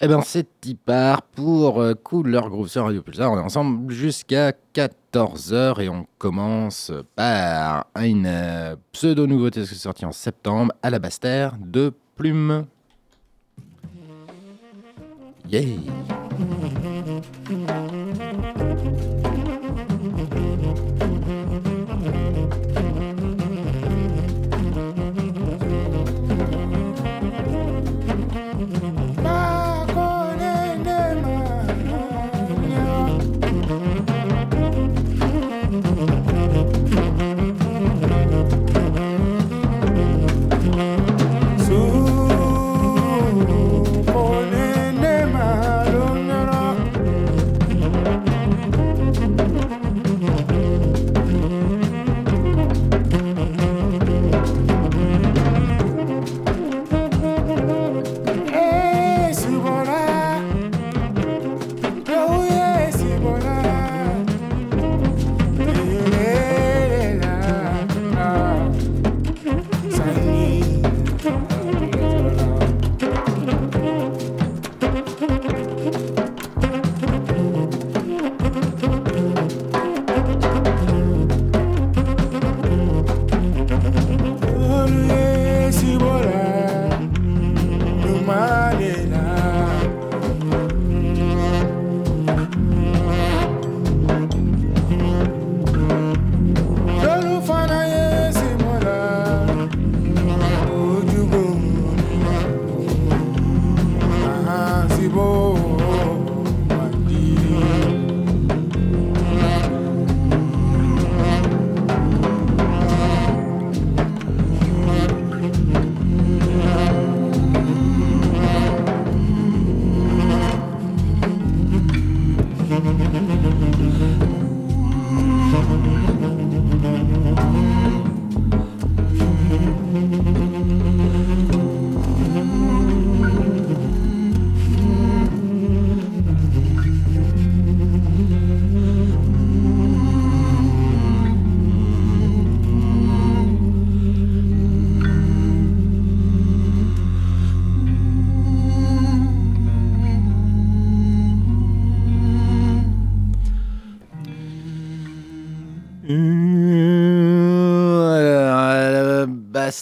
Eh ben, c'est part pour euh, Couleur Groove sur Radio Pulsar. On est ensemble jusqu'à 14h et on commence par une euh, pseudo-nouveauté sortie en septembre, à la Bastère de Plume. Yeah!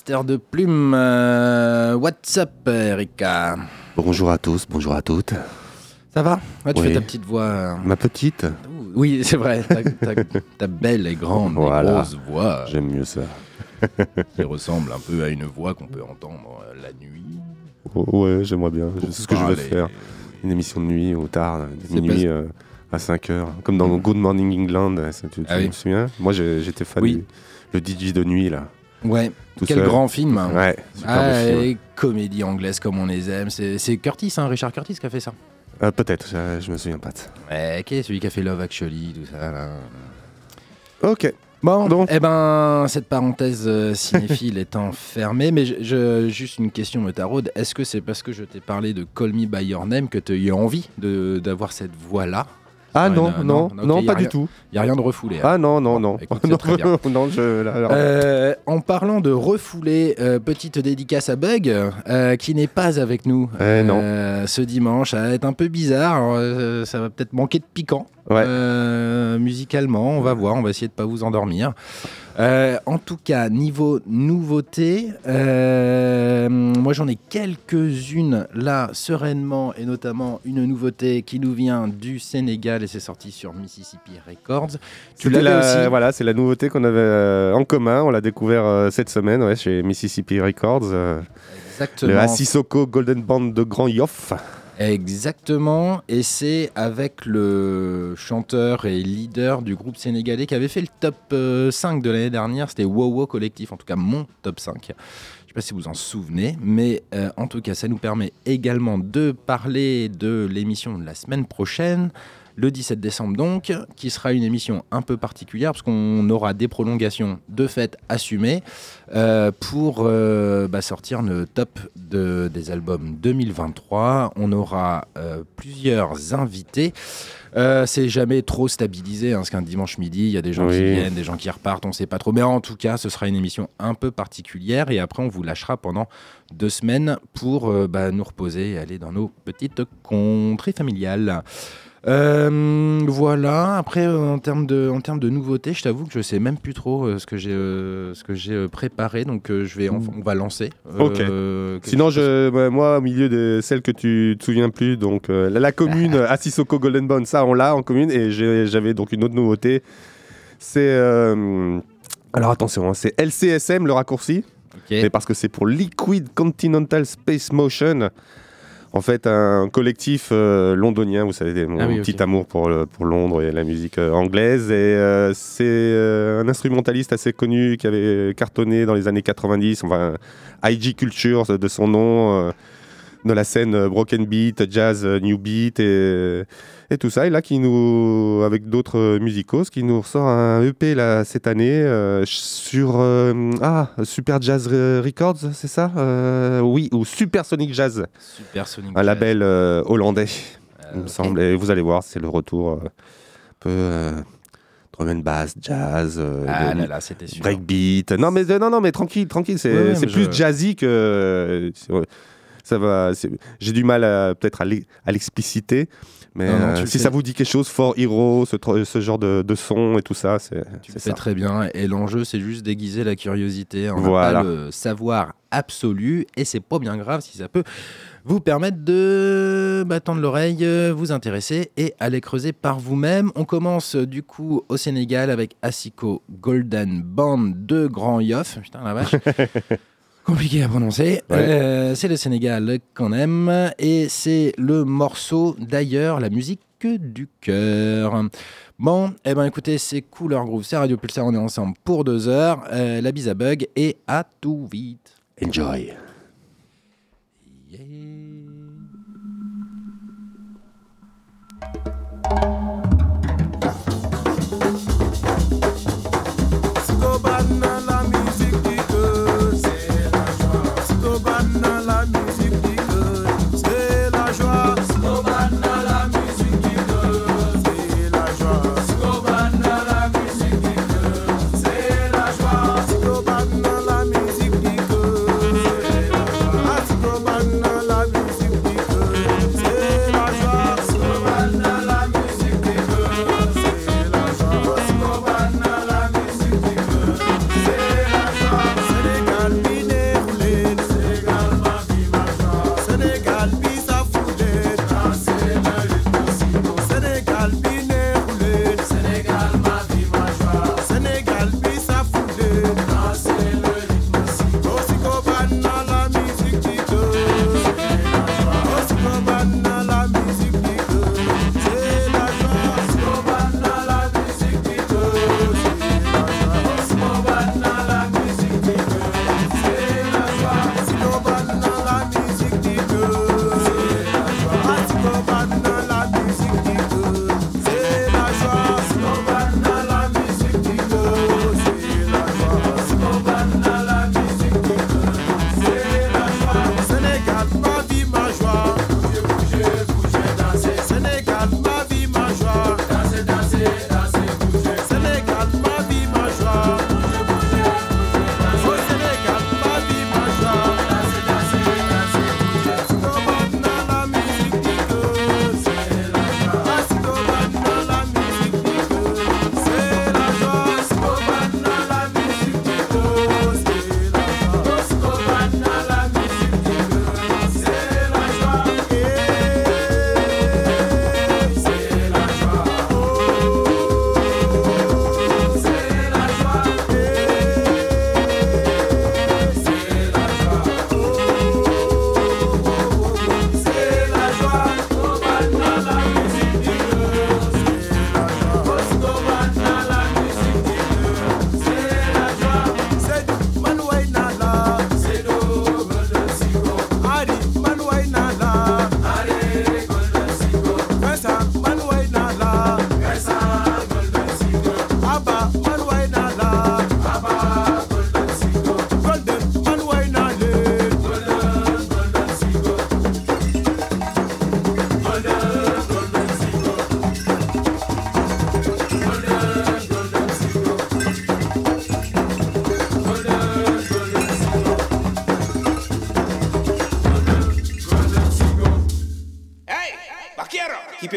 De plume. Euh, what's up, Erika Bonjour à tous, bonjour à toutes. Ça va? Tu fais ta petite voix. Euh, Ma petite? Oui, c'est vrai. Ta, belle et grande grosse voix. J'aime mieux ça. qui ressemble un peu à une voix qu'on peut entendre euh, la nuit. Oh, ouais, j'aimerais bien. C'est ce que je veux faire. Une émission de nuit au tard, minuit à 5 heures. Comme dans mm. Good Morning England. Tu, ah me souviens? Moi, j'étais fan du le DJ de nuit, là. Ouais, quel grand film. Ouais, ah, Comédie anglaise comme on les aime. C'est Curtis, hein, Richard Curtis qui a fait ça. Euh, peut-être, je, me souviens pas. Ouais, qui est celui qui a fait Love Actually, tout ça là. Ok. Bon, Donc. eh ben, cette parenthèse euh, cinéphile étant fermée, mais je, juste une question me taraude. Est-ce que c'est parce que je t'ai parlé de Call Me By Your Name que tu as eu envie d'avoir cette voix-là? Ah non, non, non, pas du tout. Il n'y a rien de refoulé. Hein. Ah non, non, non. non, euh, en parlant de refoulé, euh, petite dédicace à Bug, euh, qui n'est pas avec nous eh, ce dimanche. Ça va être un peu bizarre. ça va peut-être manquer de piquant. musicalement, on va voir. On va essayer de ne pas vous endormir. En tout cas, niveau nouveauté, moi j'en ai quelques-unes là sereinement et notamment une nouveauté qui nous vient du Sénégal et c'est sorti sur Mississippi Records. Tu l'avais aussi Voilà, c'est la nouveauté qu'on avait euh, en commun. On l'a découvert cette semaine ouais, chez Mississippi Records. Exactement. Le Asisoko Golden Band de Grand Yoff. Exactement, et c'est avec le chanteur et leader du groupe sénégalais qui avait fait le top 5 euh, de l'année dernière, c'était Wowo Collectif, en tout cas mon top 5. Je ne sais pas si vous en souvenez, mais euh, en tout cas ça nous permet également de parler de l'émission de la semaine prochaine. Le 17 décembre donc, qui sera une émission un peu particulière parce qu'on aura des prolongations de fête assumées euh, pour euh, bah, sortir le top de, des albums 2023. On aura euh, plusieurs invités. c'est jamais trop stabilisé, hein, parce qu'un dimanche midi, il y a des gens qui viennent, des gens qui repartent, on ne sait pas trop. Mais en tout cas, ce sera une émission un peu particulière et après, on vous lâchera pendant deux semaines pour bah, nous reposer et aller dans nos petites contrées familiales. Euh, voilà. Après, euh, en termes de, en termes de nouveautés, je t'avoue que je sais même plus trop euh, ce que j'ai, ce que j'ai préparé. Donc, je vais, on, va lancer. Ok. Sinon, je, moi, au milieu de celles que tu te souviens plus, donc la, commune Assisoko Golden Bond, ça, on l'a en commune. Et j'avais donc une autre nouveauté. C'est alors attention, hein, c'est LCSM le raccourci. Mais parce que c'est pour Liquid Continental Space Motion. En fait, un collectif euh, londonien, vous savez, mon ah petit amour pour, pour Londres et la musique euh, anglaise. Et euh, c'est un instrumentaliste assez connu qui avait cartonné dans les années 90, enfin, IG Culture de son nom de la scène broken beat, jazz, new beat et, et tout ça. Et là, qui nous, avec d'autres musicos, qui nous ressort un EP là, cette année euh, sur ah, Super Jazz Records, c'est ça Oui, ou Super Sonic Jazz. Super Sonic un label hollandais, il me semble. Et vous allez voir, c'est le retour un peu drum and bass, jazz, ah là là, breakbeat. Non mais non non mais tranquille, tranquille, c'est plus jazzy que ça va. J'ai du mal peut-être à l'expliciter. Mais euh, si ça vous dit quelque chose, Fort Hero, ce, ce genre de, de, son et tout ça, c'est très bien. Et l'enjeu, c'est juste déguiser la curiosité. On voilà. pas le savoir absolu et c'est pas bien grave si ça peut vous permettre de bah, tendre l'oreille, euh, vous intéresser et aller creuser par vous-même. On commence du coup au Sénégal avec Asiko Golden Band de Grand Yoff. Putain la vache. Compliqué à prononcer. Euh, c'est le Sénégal qu'on aime et c'est le morceau d'ailleurs, la musique du cœur. Bon, eh ben écoutez, c'est Couleur Groove, c'est Radio Pulsar, on est ensemble pour deux heures. Euh, la bise à bug et à tout vite. Enjoy.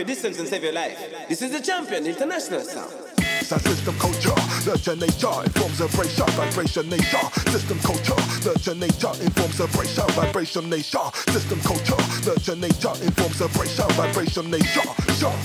Distance and save your life. This is the champion international sound. System culture, nurture nature, informs vibration, vibration nature. System culture, nurture nature, informs vibration, vibration nature. System culture, nurture nature, informs vibration, vibration nature. Sure,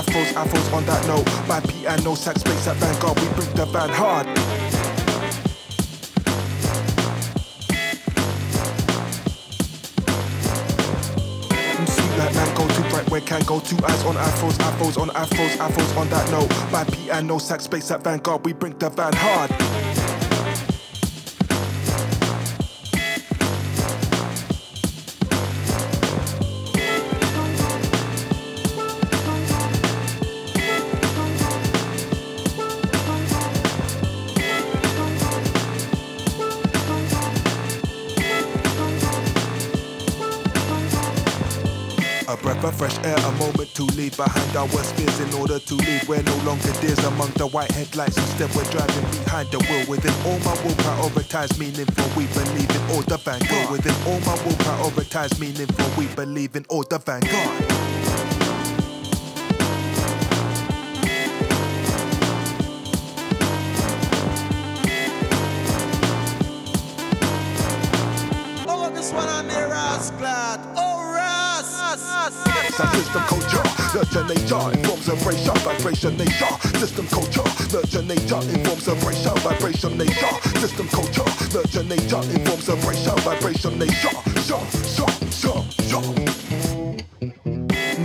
afros afros, on that note. My piano sax space at Vanguard, we bring the band hard. Like mango, too bright where can go two eyes on afros, afros on afros, afros on that note. My piano sax space at Vanguard, we bring the band hard. Fresh air, a moment to leave behind our worst fears in order to leave. We're no longer dears among the white headlights. Instead, we're driving behind the wheel. Within all my will, prioritize meaningful. We believe in all the vanguard. Within all my will, prioritize meaningful. We believe in all the vanguard. System culture, nurture nature, informs of racial vibration nature, system culture, nurture nature, informs of racial vibration nature, system culture, nurture nature, informs of racial vibration nature, sure, sure, sure, sure.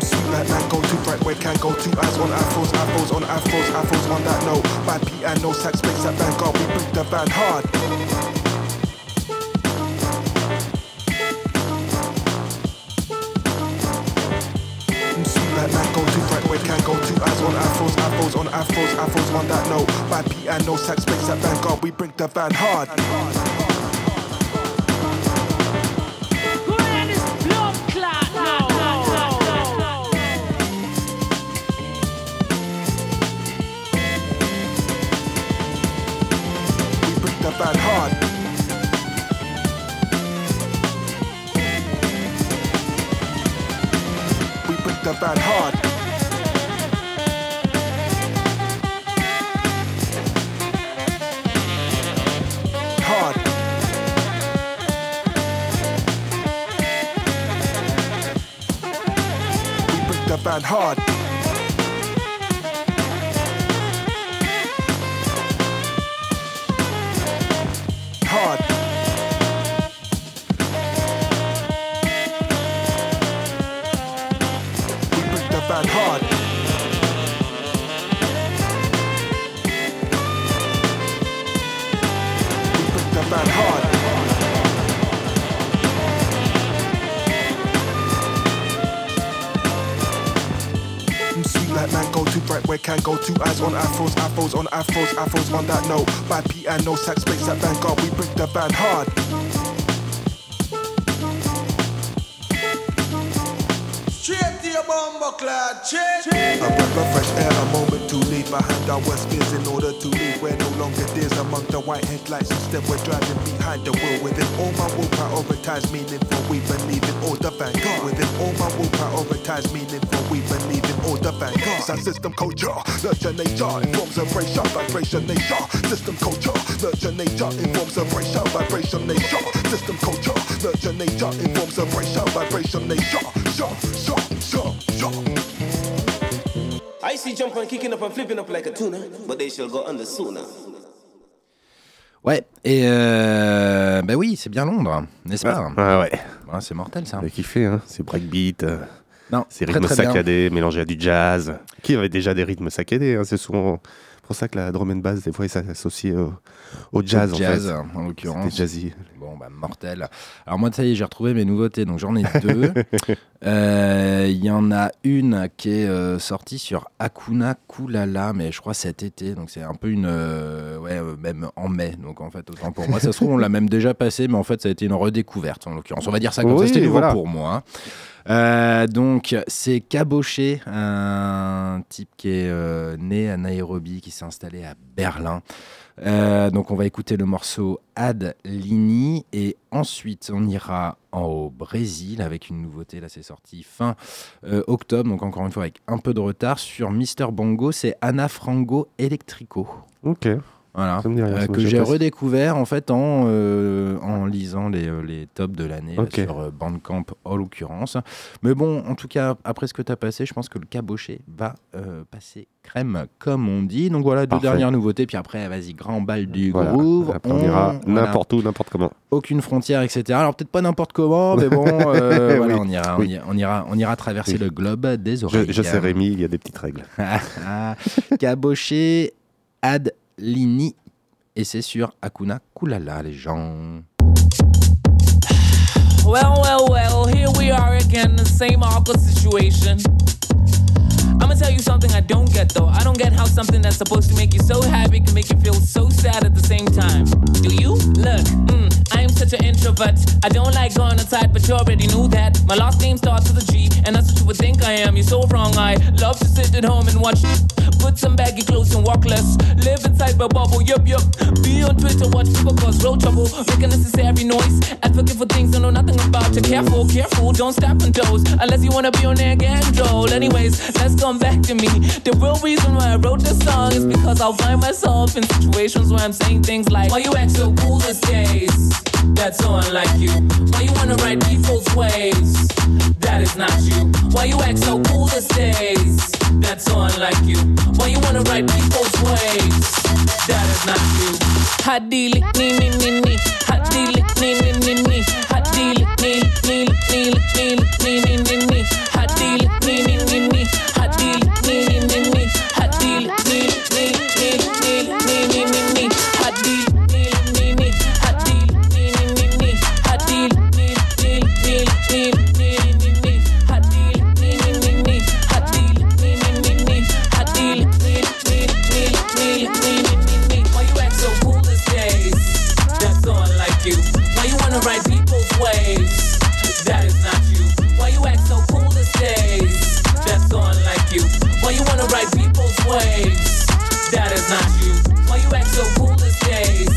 Sweet like mango, too bright where can go, two eyes on afros, afros on afros, afros on that note, my piano sax space at Vanguard, we bring the band hard. Afros on afros, afros on that note. By piano, sax, space at Vanguard, we bring the van hard. We bring the van hard. We bring the van hard. Hard. Hard. Can go two eyes on afros afros on afros afros on that note. By piano sax space at vanguard we bring the band hard. Clad A breath of fresh behind our worst fears in order to leave. We're no longer dears among the white headlights. Instead, we're driving behind the wheel. Within all my will, prioritize meaningful. We believe in all the vanguard. Within all my will, prioritize meaningful. We believe in all the vanguard. Sound system culture, nurture nature, informs of racial vibration nature. System culture, nurture nature, informs of racial vibration nature. System culture, nurture nature, informs of racial vibration nature. Sure, sure, see jump on kicking up and flipping up like a tuna, but they shall go under sooner. Ouais, et euh, bah oui, c'est bien Londres, n'est-ce pas ah, ouais. ouais c'est mortel ça. J'ai kiffé, hein. c'est breakbeat, euh, non, c'est rythmes saccadés mélangés à du jazz. Qui avait déjà des rythmes saccadés, hein, c'est souvent pour ça que la drum and bass, des fois, il s'associe au, au, jazz. Au jazz, en, en l'occurrence. jazzy. Bon, bah, mortel. Alors, moi, ça y est, j'ai retrouvé mes nouveautés, donc j'en ai deux. Euh, il y en a une qui est euh, sortie sur Akuna Kulala, mais je crois cet été, donc c'est un peu une. ouais, même en mai, donc en fait, autant pour moi. Ça se trouve, on l'a même déjà passé, mais en fait, ça a été une redécouverte en l'occurrence. On va dire ça comme ça, c'était nouveau pour moi. donc, c'est Caboché, un type qui est né à Nairobi, qui s'est installé à Berlin. Euh, donc on va écouter le morceau Ad Lini et ensuite on ira au Brésil avec une nouveauté. Là c'est sorti fin euh, octobre, donc encore une fois avec un peu de retard sur Mister Bongo, c'est Ana Frango Electrico. Ok. Voilà, euh, que j'ai redécouvert en fait en, euh, en lisant les, euh, les tops de l'année sur Bandcamp en l'occurrence. Mais bon, en tout cas, après ce que tu as passé, je pense que le caboché va passer crème comme on dit. Donc voilà, deux dernières nouveautés, puis après, vas-y, grand bal du groove. on, ira n'importe où, n'importe comment. Aucune frontière, etc. Alors peut-être pas n'importe comment, mais bon, voilà, on, ira, on, ira, on, ira, traverser le globe des oreilles. Je, je sais Rémi, il y a des petites règles. caboché, ad Lini. Et c'est sur Akuna Kulala, les gens. Well, well, well, here we are again, the same awkward situation. I'm gonna tell you something I don't get though. I don't get how something that's supposed to make you so happy can make you feel so sad at the same time. Do you? Look, mm, I'm such an introvert. I don't like going outside, but you already knew that. My last name starts with a G, and that's what you would think I am. You're so wrong. I love to sit at home and watch. Put some baggy clothes and walk less. Live inside my bubble, yup, yup. Be on Twitter, watch people cause road trouble. Make unnecessary noise. Advocate for things I know nothing about. You careful, careful, don't step on toes. Unless you wanna be on there again, Joel. Anyways, let's come back to me. The real reason why I wrote this song is because I'll find myself in situations where I'm saying things like, Why you act so cool these days? That's so unlike you. Why you wanna ride people's waves? That is not you. Why you act so cool these days? That's so unlike you. Why you wanna ride people's waves? That is not you. Hot deal, nee, nee, nee, nee. Hot deal, nee, nee, nee, nee. Hot deal, nee, nee, nee, nee, nee, nee, nee, nee. Hot deal, waves. That is not you. Why you act so cool as days?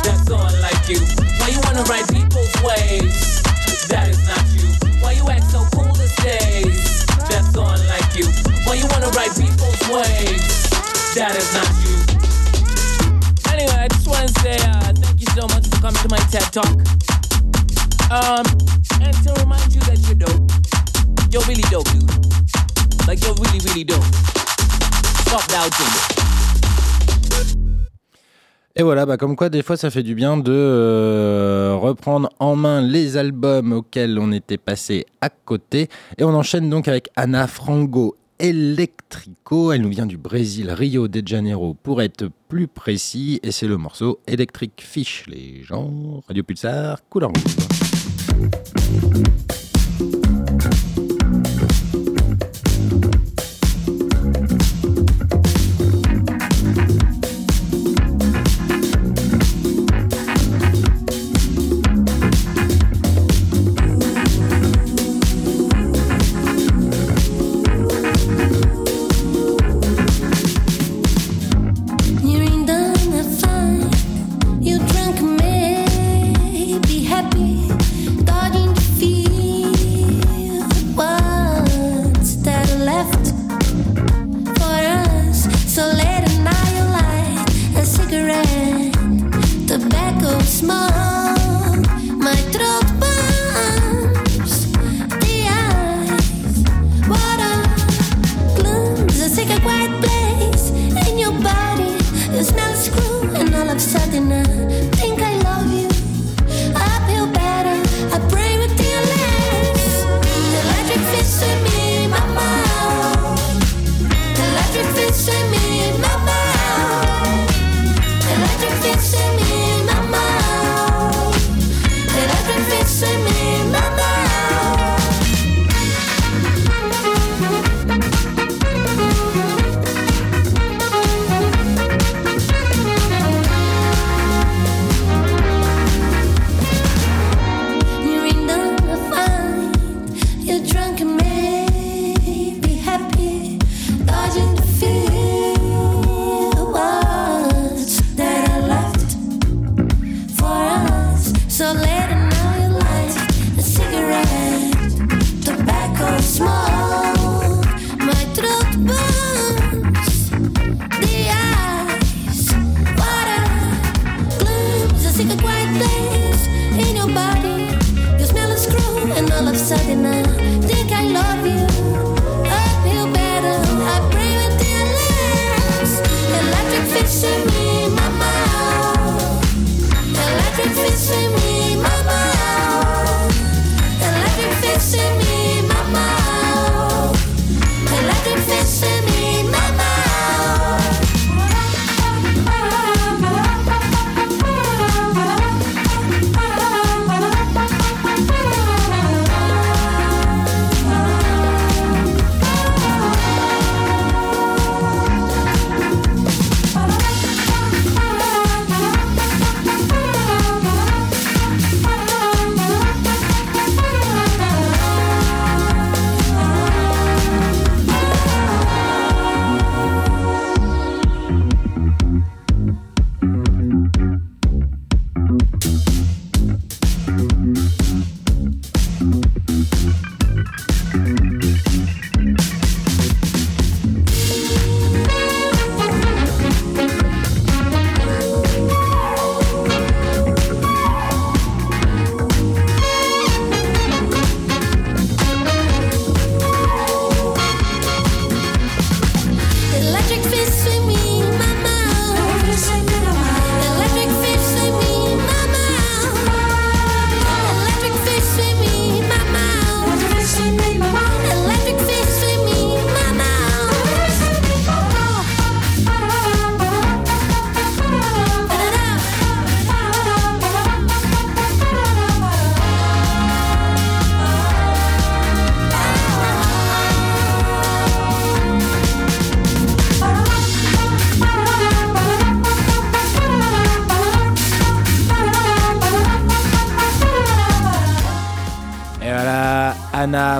That's all like you. Why you wanna ride people's waves? That is not you. Why you act so cool as days? That's all like you. Why you wanna ride people's waves? That is not you. Anyway, I just wanna say uh, thank you so much for coming to my TED Talk. Um, and to remind you that you're dope. You're really dope, dude. Like you're really, really dope. Et voilà, bah comme quoi des fois ça fait du bien de euh, reprendre en main les albums auxquels on était passé à côté. Et on enchaîne donc avec Ana Frango Electrico. Elle nous vient du Brésil, Rio de Janeiro pour être plus précis. Et c'est le morceau Electric Fish. Les gens, Radio Pulsar, couleur rouge.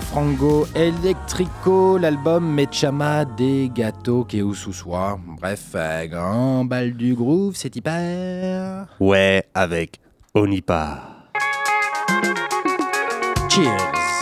Frango Electrico, l'album Mechama des gâteaux qui est où sous soi. Bref, grand bal du groove, c'est hyper. Ouais, avec Onipa. Cheers.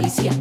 Policía,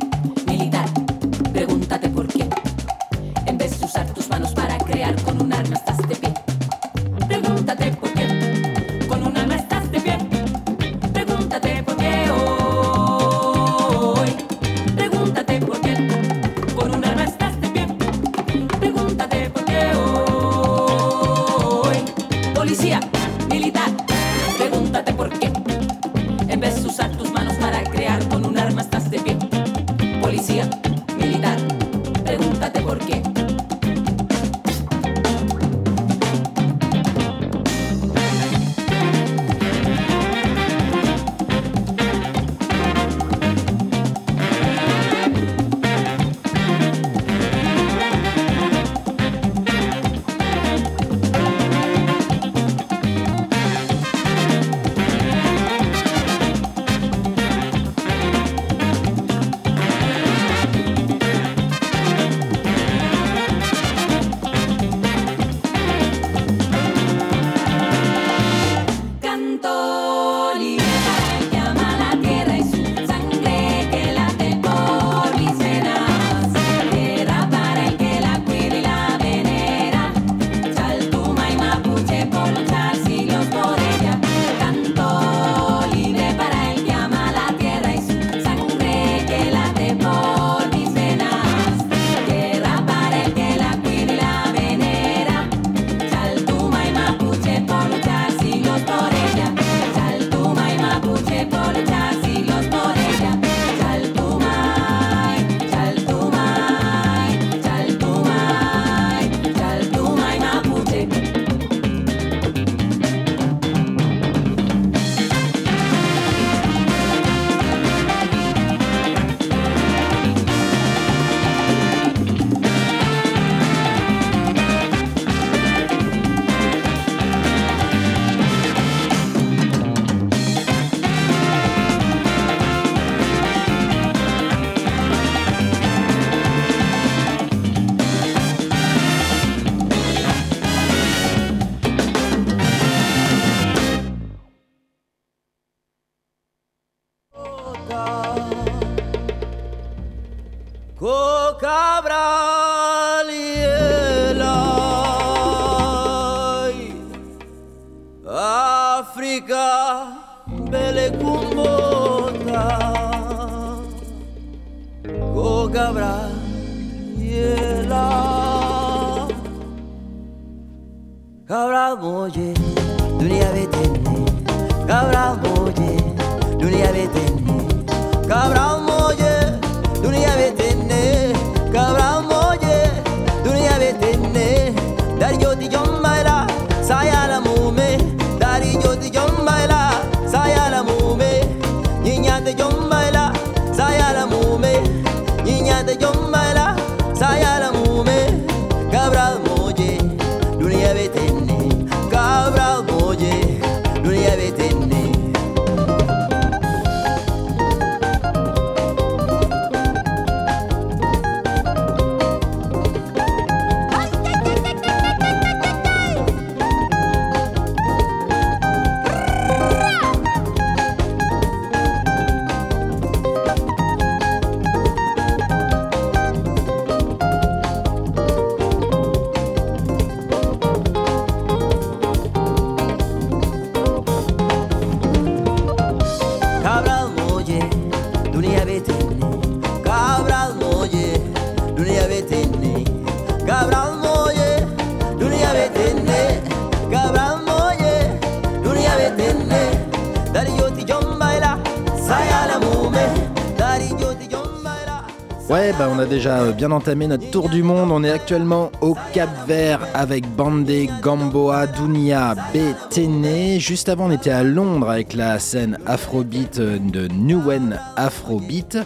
déjà euh, bien entamé notre tour du monde. On est actuellement au Cap Vert avec Bandé, Gamboa, Dunia, Betene. Juste avant, on était à Londres avec la scène Afrobeat euh, de Newen Afrobeat.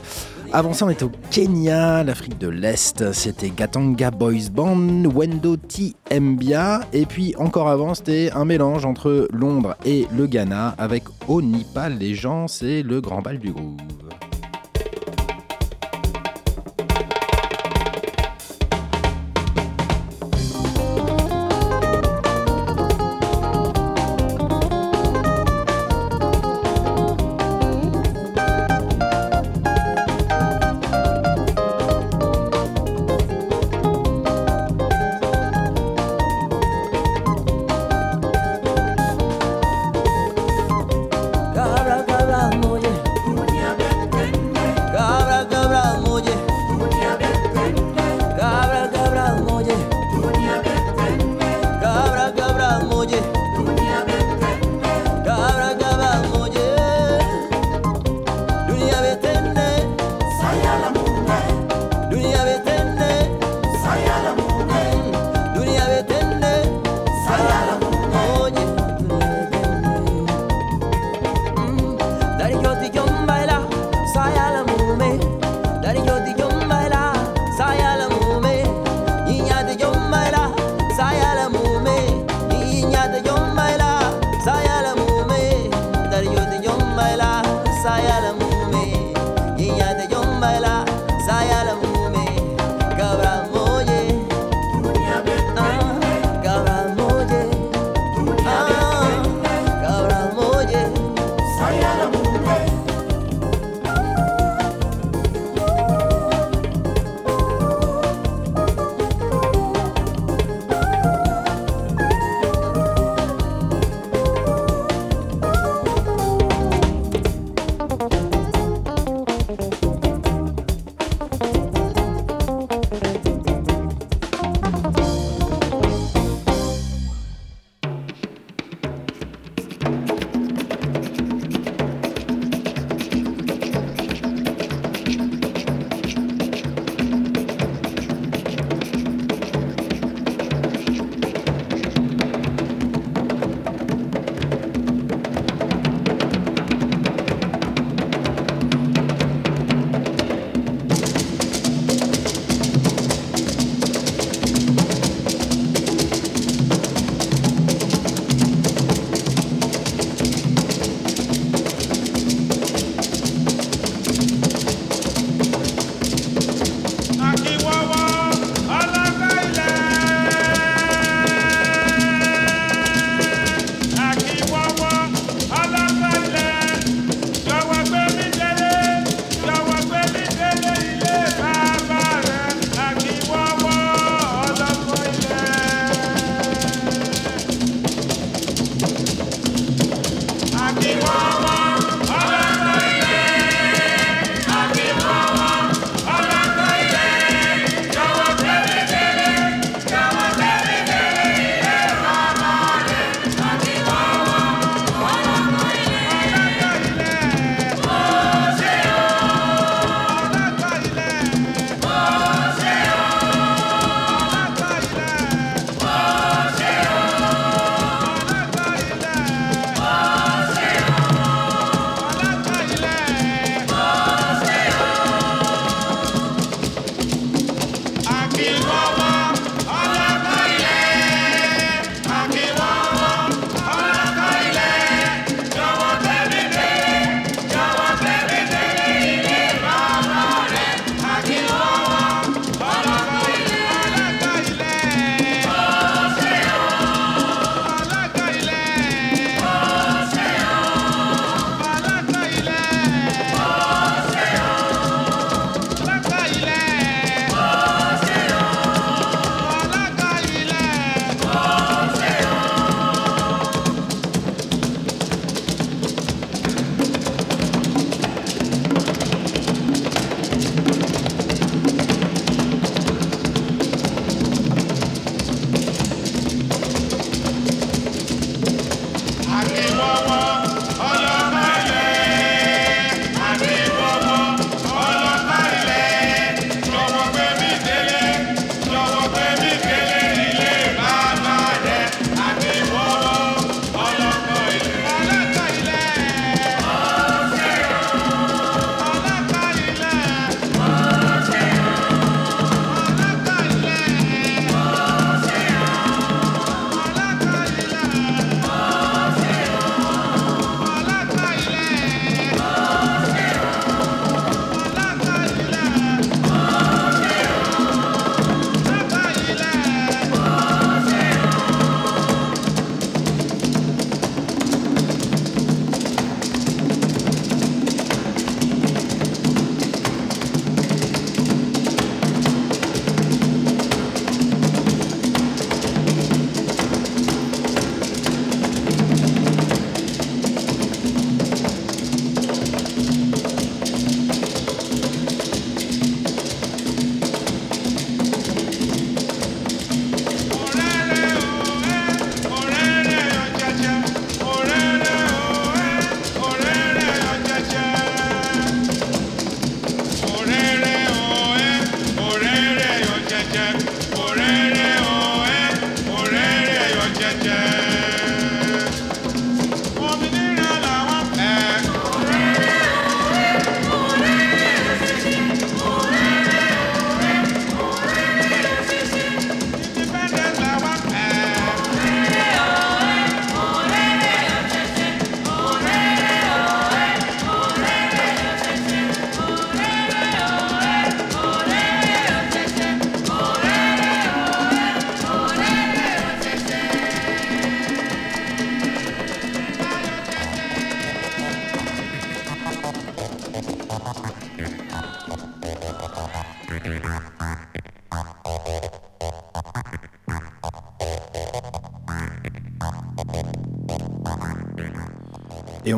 Avant ça, on était au Kenya, l'Afrique de l'Est. C'était Gatanga Boys Band, Wendo T. Mbia. Et puis encore avant, c'était un mélange entre Londres et le Ghana avec Onipa. Les gens, c'est le grand bal du groove.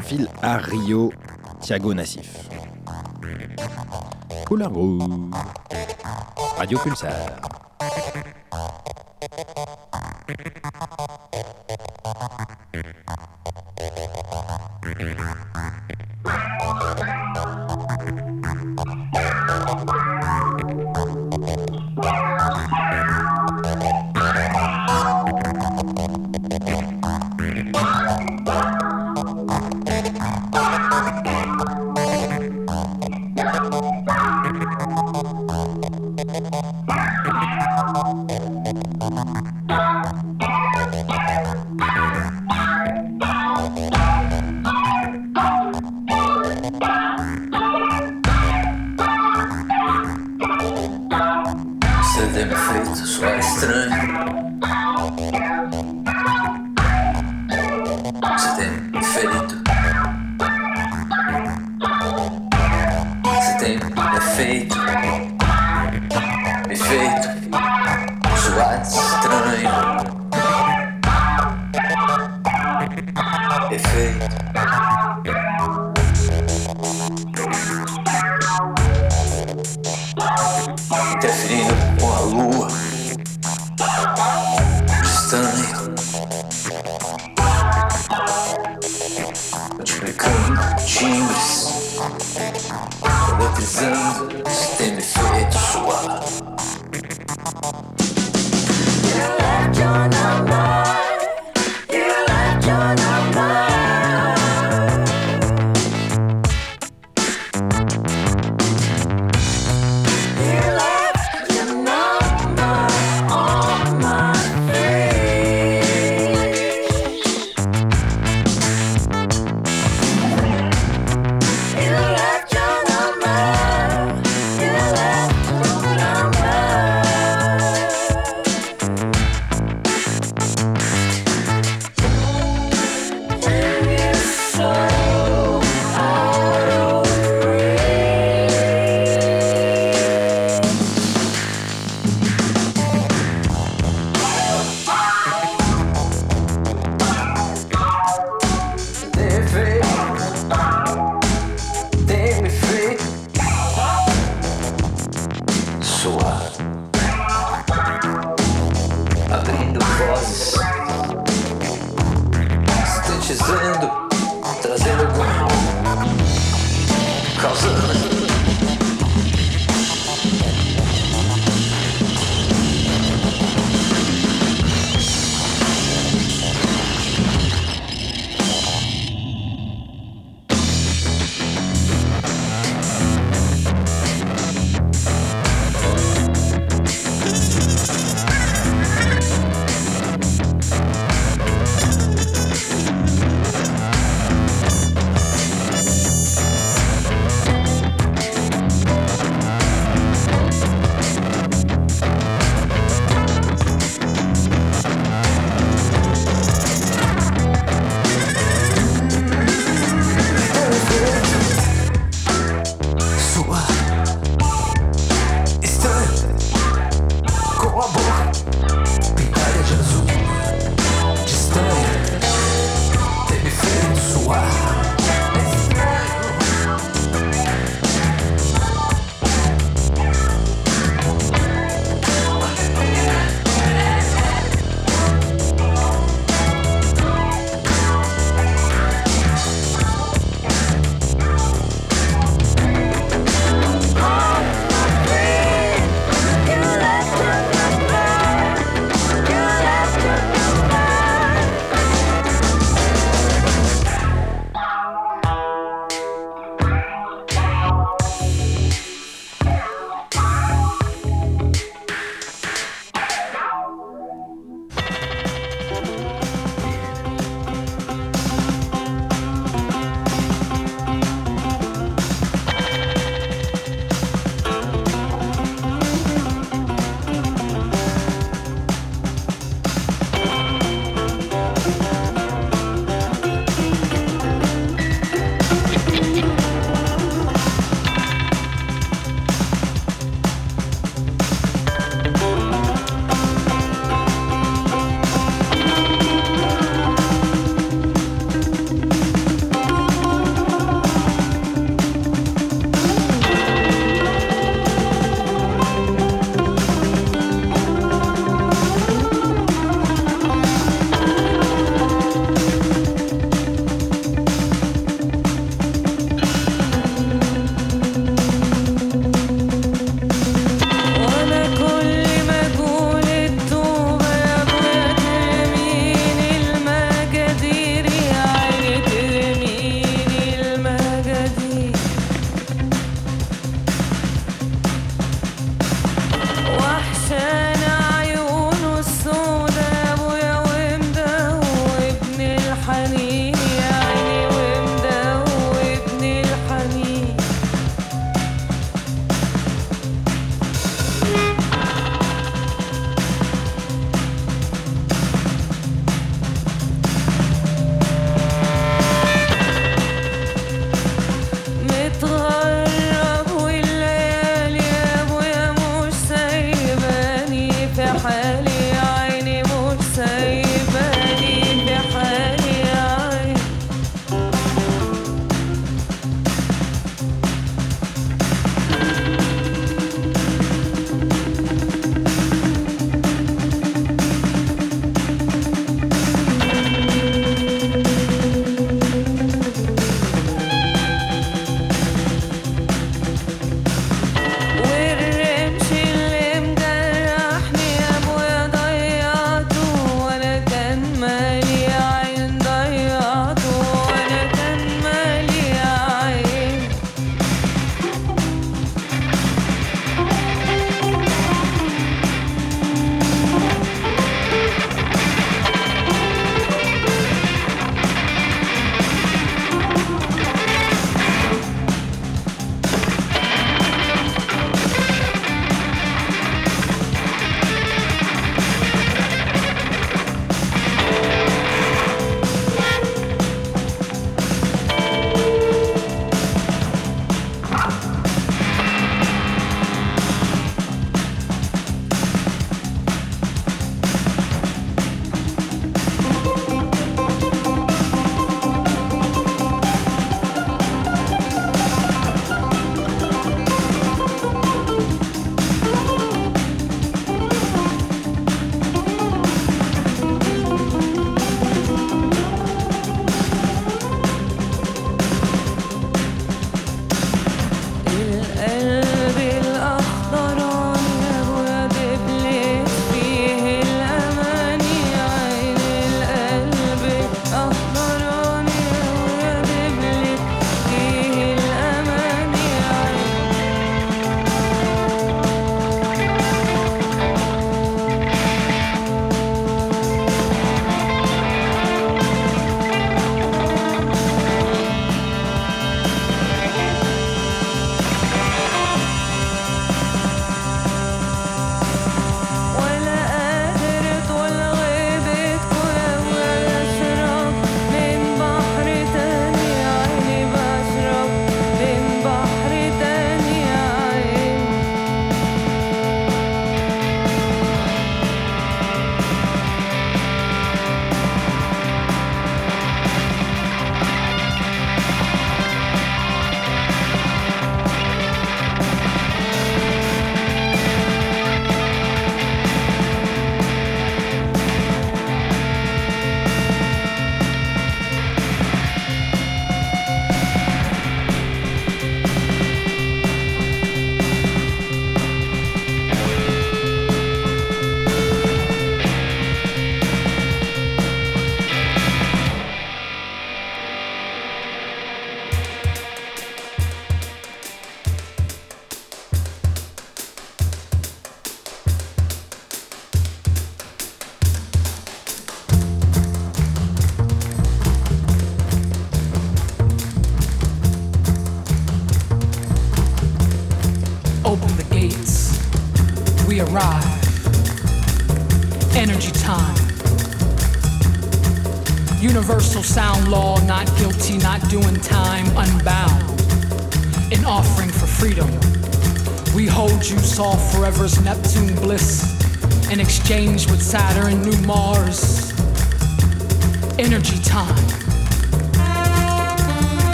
On file à Rio, Thiago Nassif. Couleur rouge. Radio Pulsar.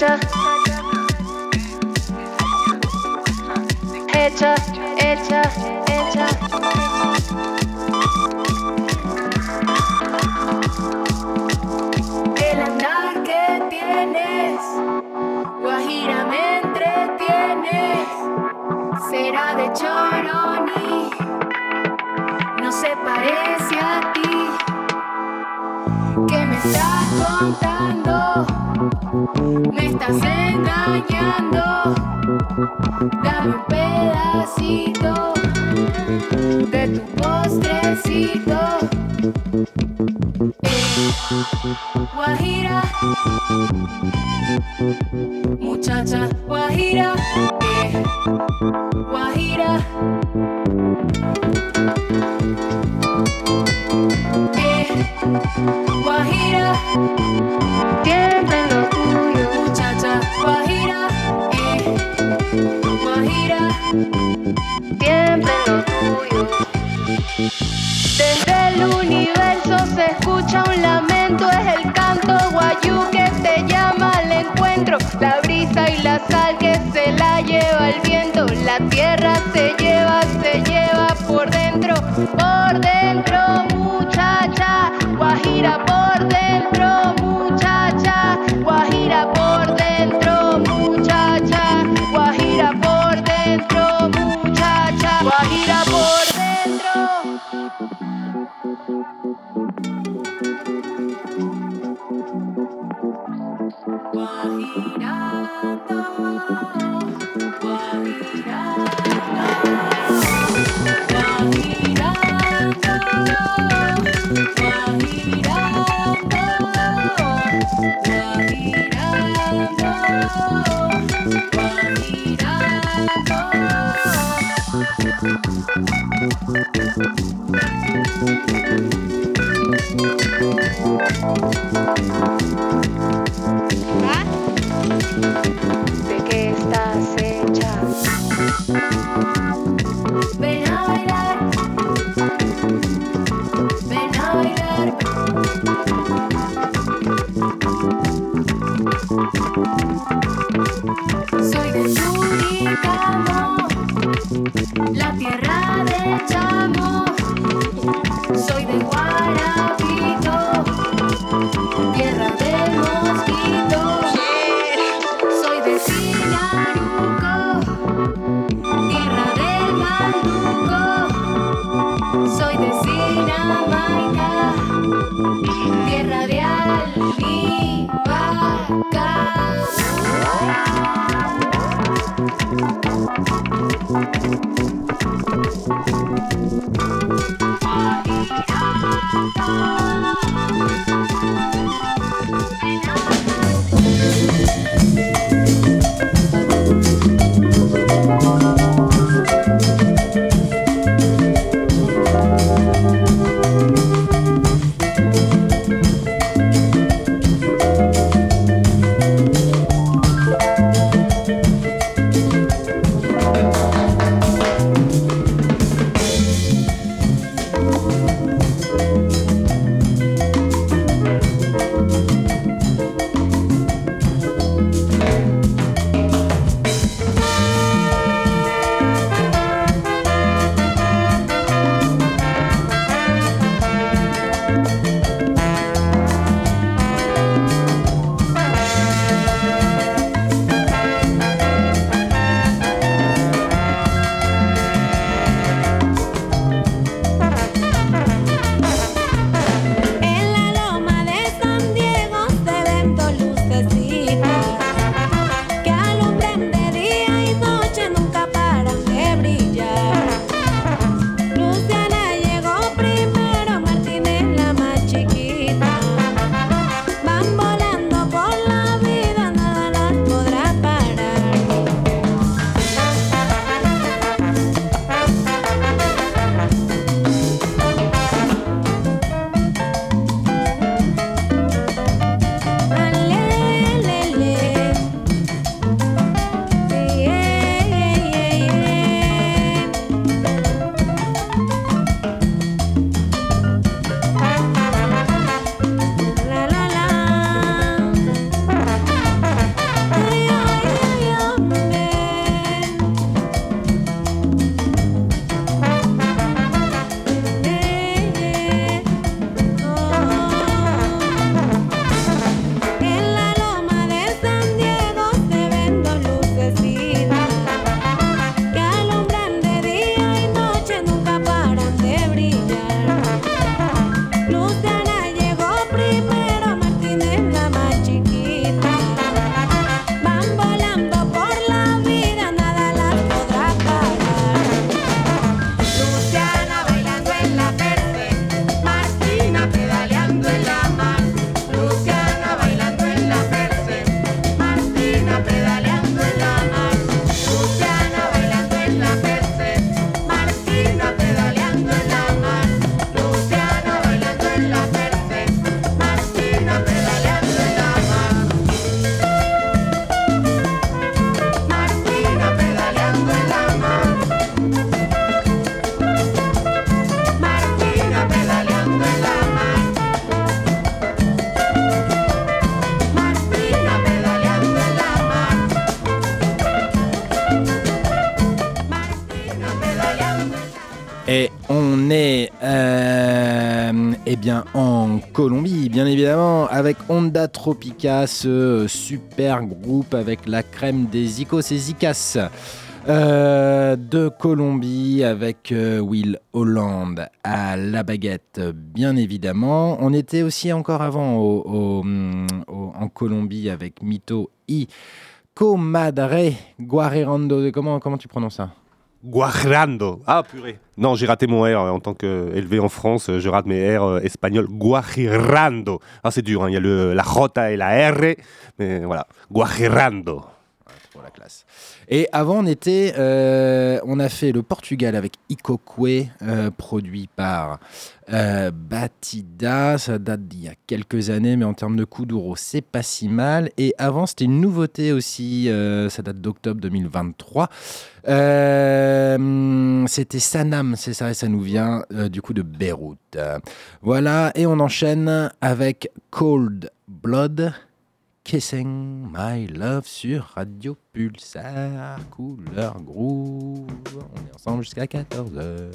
hecha, hecha, hecha. El andar que tienes, Guajira me entretienes, será de Choroni, no se parece a ti. Que me estás contando? Me estás engañando. Dame un pedacito de tu postrecito. Eh, guajira, muchacha, guajira, eh, guajira. Eh, guajira, siempre siempre en lo tuyo. Desde el universo se escucha un lamento, es el canto guayú que te llama al encuentro. La brisa y la sal que se la lleva el viento, la tierra se lleva, se lleva por dentro, por dentro. Tropica, ce super groupe avec la crème des Icos et Zicas. Euh, de Colombie avec euh, Will Holland à la baguette, bien évidemment. On était aussi encore avant au- en Colombie avec Mito y Comadre Guarerando. Comment, comment tu prononces ça? Guajirando. Ah purée. Non, j'ai raté mon R euh, en tant qu'élevé en France. euh, Je rate mes R euh, espagnols. Guajirando. Ah, c'est dur. hein, Il y a le, la J et la R. Mais voilà. Guajirando. pour la classe. Et avant, on était, euh, on a fait le Portugal avec Ikokwe, euh, produit par euh, Batida. Ça date d'il y a quelques années, mais en termes de Kuduro, c'est pas si mal. Et avant, c'était une nouveauté aussi. ça date d'octobre 2023. Euh, c'était Sanam, c'est ça, et ça nous vient du coup de Beyrouth. Voilà, et on enchaîne avec Cold Blood. Kissing My Love sur Radio Pulsar, couleur groove. On est ensemble jusqu'à 14h.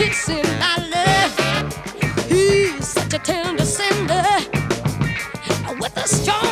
kissing my love. He's such a tender sender with a strong.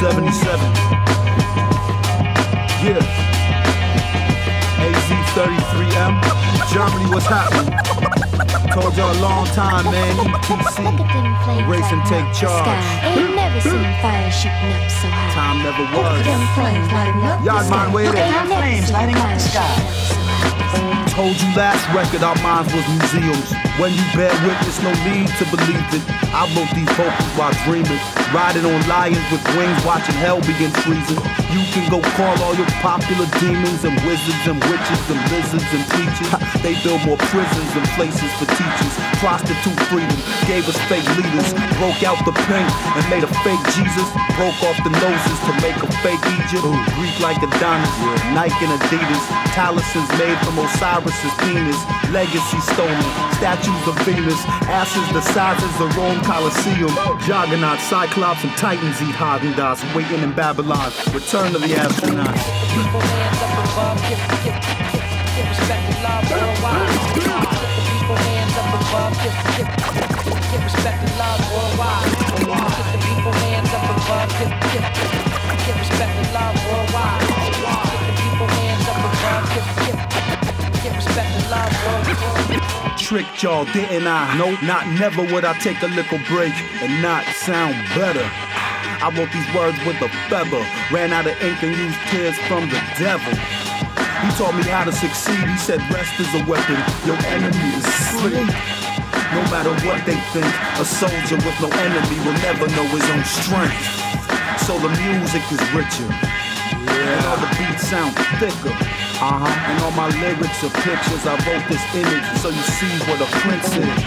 2077. Yeah. AZ33M. Germany, what's happening? Told y'all a long time, man. ETC. Erase and take charge. Ain't never seen fire shooting up so high. Time never was. Them flames lighting up the sky. man, wait there. Ain't never seen fire shooting up so high. Told you last record our minds was museums. When you bear witness, no need to believe it. I wrote these vocals while dreaming. Riding on lions with wings, watching hell begin freezing. You can go call all your popular demons and wizards and witches and lizards and preachers. They build more prisons and places for teachers. Prostitute freedom gave us fake leaders. Broke out the paint and made a fake Jesus. Broke off the noses to make a fake Egypt. Greek like Adonis, Nike and Adidas. Talismans made from Osiris's penis. Legacy stolen, statues of Venus. Asses the size as the Rome Colosseum. Juggernaut, Cyclops, and Titans eat Haagen Dazs. Waiting in Babylon. Return of the astronauts. People hands respect and love worldwide. Get people hands up above, give, give, give, respect and love worldwide. Get the people hands up above, give, give, give respect and love worldwide. Tricked y'all, didn't I? No, not never would I take a little break and not sound better. I wrote these words with a feather, ran out of ink and used tears from the devil. He taught me how to succeed. He said, rest is a weapon. Your enemy is sleep. No matter what they think, a soldier with no enemy will never know his own strength. So the music is richer. And all the beats sound thicker. Uh-huh. And all my lyrics are pictures. I wrote this image so you see what a prince is.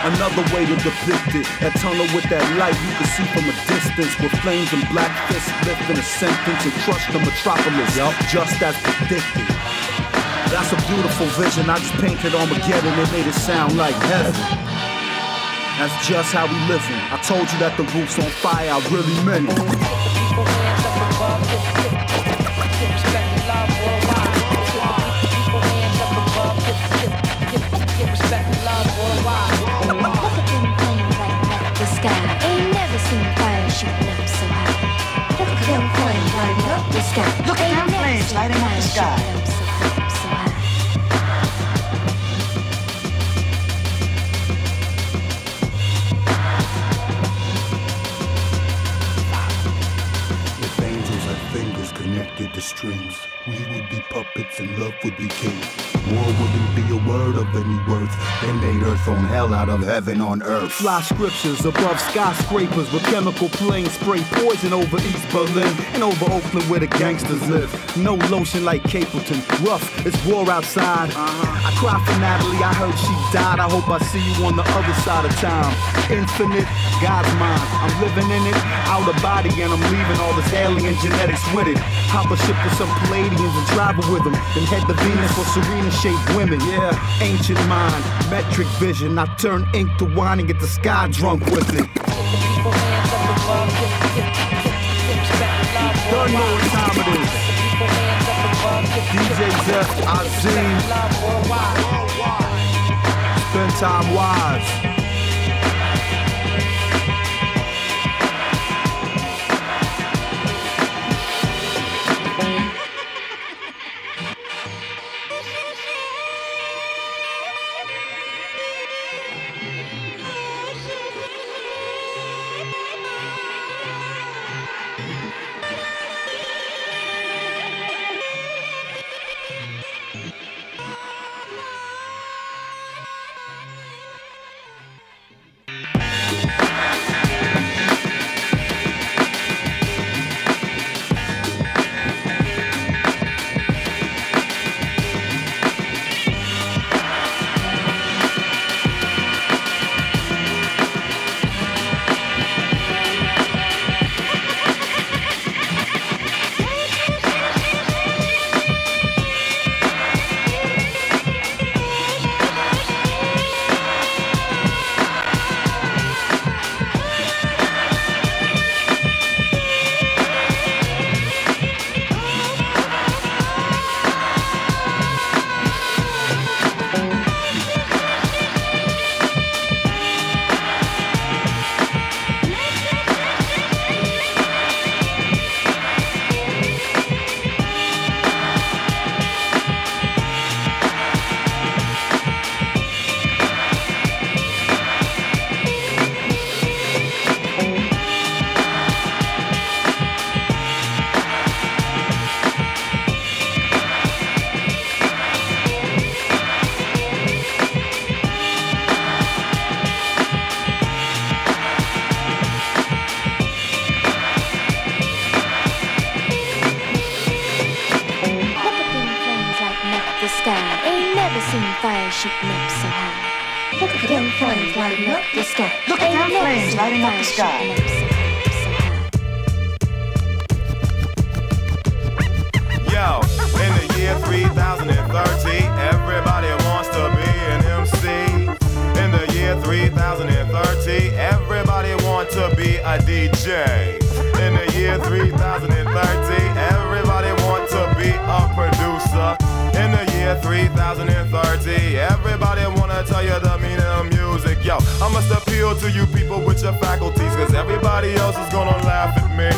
Another way to depict it. That tunnel with that light you can see from a distance. With flames and black fists lifting a sentence and crush the metropolis. Just as predicted. That's a beautiful vision. I just painted Armageddon and made it sound like heaven. That's just how we living. I told you that the roof's on fire. I really meant it. Look at them flames lighting up the sky. Ain't never seen fire up so high. Look at them flames lighting up the sky. Look at them flames lighting up the sky. fingers connected to strings, we would be puppets and love would be king. War wouldn't be a word of any worth. They made earth from hell out of heaven on earth. Fly scriptures above skyscrapers with chemical planes spray poison over East Berlin and over Oakland where the gangsters live. No lotion like Capleton. Rough, it's war outside. Uh-huh. I cry for Natalie, I heard she died. I hope I see you on the other side of time. Infinite, God's mind. I'm living in it, out of body, and I'm leaving all this alien genetics with it. Hop a ship with some Pleiadians and travel with them. Then head to Venus for Serena shaped women. Yeah, ancient mind, metric vision. I turn ink to wine and get the sky drunk with it. Don't know what time it is. DJ Zeph, Azeem. Spend time wise. Fire shooting up so high. Look at them flames lighting up the sky. Look at them flames lighting up the sky. Yo, in the year 3030, everybody wants to be an MC. In the year 3030, everybody wants to be a DJ. In the year 3030, everybody wants to be a producer. Year 3030, everybody wanna tell you the meaning of music. Yo, I must appeal to you people with your faculties, cause everybody else is gonna laugh at me.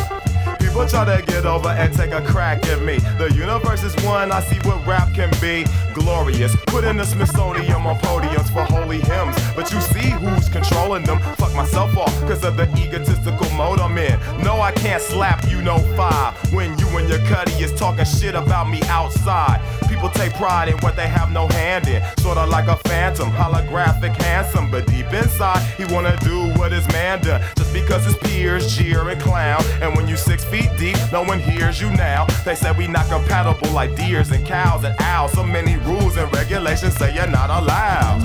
People try to get over and take a crack at me. The universe is one, I see what rap can be. Glorious. Put in the Smithsonian on podiums for holy hymns. But you see who's controlling them. Fuck myself off because of the egotistical mode I'm in. No, I can't slap you no five when you and your cuddy is talking shit about me outside. People take pride in what they have no hand in. Sorta like a phantom, holographic, handsome. But deep inside, he wanna do what his man done. Just because his peers jeer and clown. And when you six feet deep, no one hears you now. They say we not compatible like deers and cows and owls. So many rules and regulations say you're not allowed.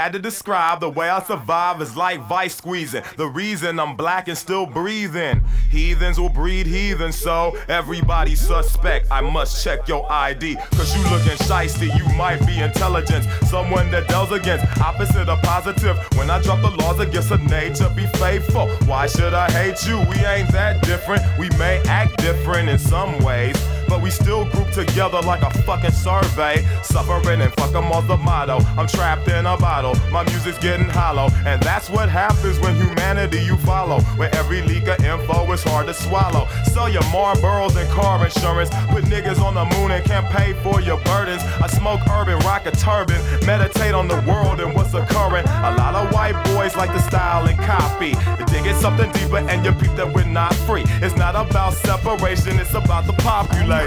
Had to describe the way I survive is like vice squeezing. The reason I'm black and still breathing. Heathens will breed heathens, so everybody suspect. I must check your ID, cause you looking shisty, you might be intelligent. Someone that deals against opposite of positive. When I drop the laws against a nature, be faithful. Why should I hate you? We ain't that different. We may act different in some ways but we still group together like a fucking survey. Suffering and fuck 'em all the motto. I'm trapped in a bottle, my music's getting hollow. And that's what happens when humanity you follow. Where every leak of info is hard to swallow. Sell your Marlboros and car insurance. Put niggas on the moon and can't pay for your burdens. I smoke urban, rock a turban. Meditate on the world and what's occurring. A lot of white boys like the style and copy. Dig it something deeper and you peep that we're not free. It's not about separation, it's about the population.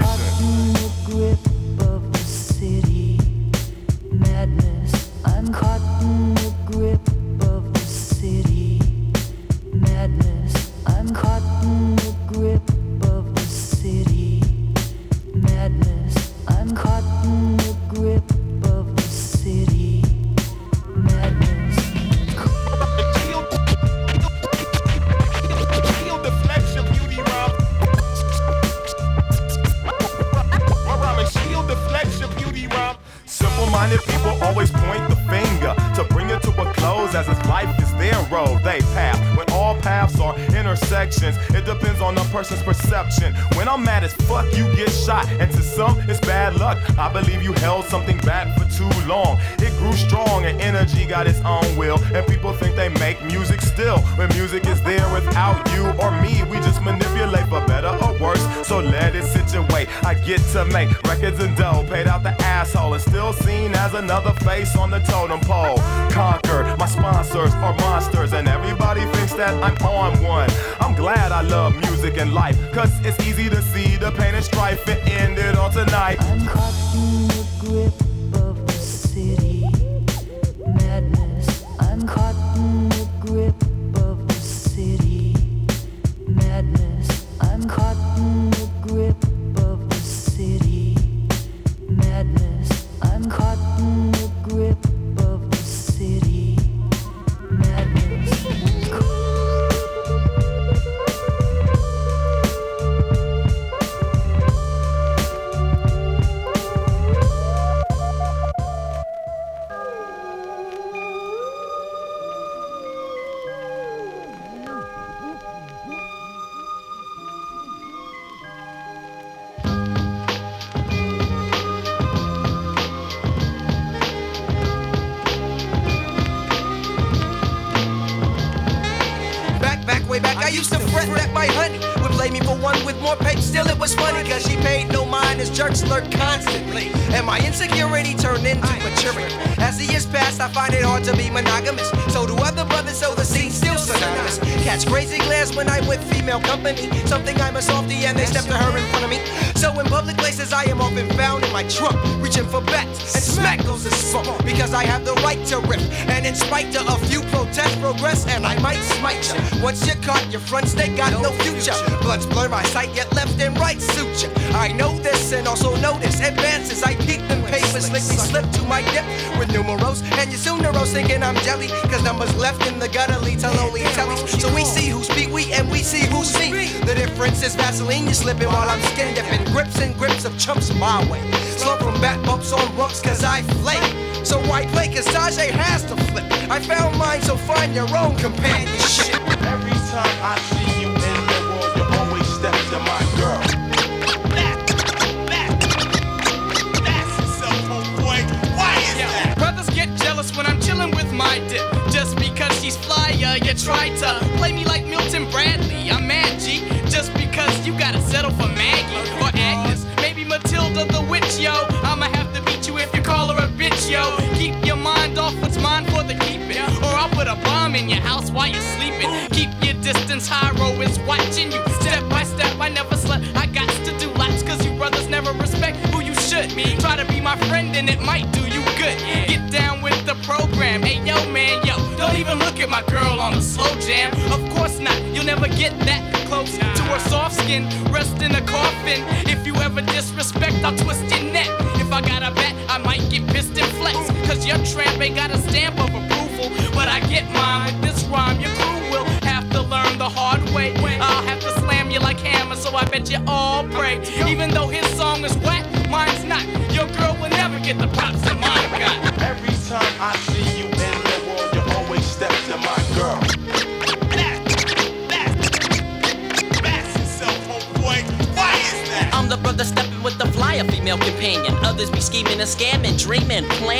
I'm caught in the grip of the city, madness. I'm caught Simple-minded people always point the finger to bring it to a close as if life is their road, they path. When all paths are intersections, it depends on the person's perception. When I'm mad as fuck, you get shot, and to some it's bad luck. I believe you held something back for too long. It grew strong and energy got its own will, and people think they make music still. When music is there without you or me, we just manipulate for better or worse. So let it situate. I get to make records and dough, paid out the asshole, and still seen as another face on the totem pole. Conquered, my sponsors are monsters, and everybody thinks that I'm on one. I'm glad I love music and life, cause it's easy to see the pain and strife it all tonight.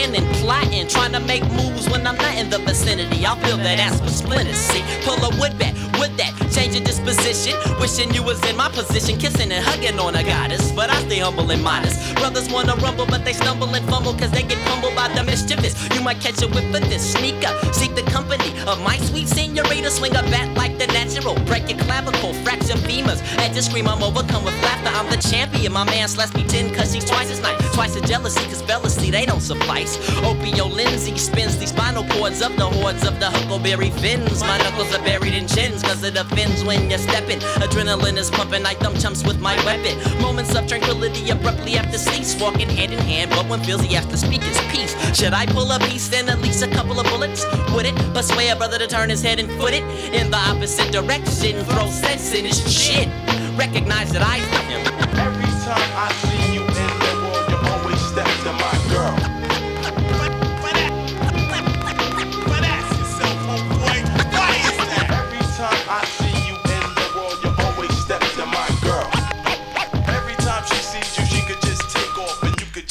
Planning, plotting, trying to make moves when I'm not in the vicinity. I'll feel that ass with splinters. See, pull a wood bat with that, changing disposition. Wishing you was in my position, kissing and hugging on a goddess. But I stay humble and modest. Brothers wanna rumble, but they stumble and fumble, cause they get humbled by the mischievous. You might catch a whiff of this, sneak up, seek the company of my sweet senorita. Swing a bat like the natural, break your clavicle, fracture femurs. At the scream, I'm overcome with laughter. I'm the champion. My man slash me 10 cause she's twice as nice. Twice as jealousy cause jealousy, they don't suffice. Opio Lindsay spins these spinal cords of the hordes of the huckleberry fins. My knuckles are buried in chins cause it offends when you're stepping. Adrenaline is pumping, I thumb chumps with my weapon. Moments of tranquility abruptly after cease. Walking hand in hand, but when feels he has to speak his piece. Should I pull a piece and at least a couple of bullets? Would it? Persuade a brother to turn his head and foot it in the opposite direction. Throw sense in his shit. Recognize that I him. Every time I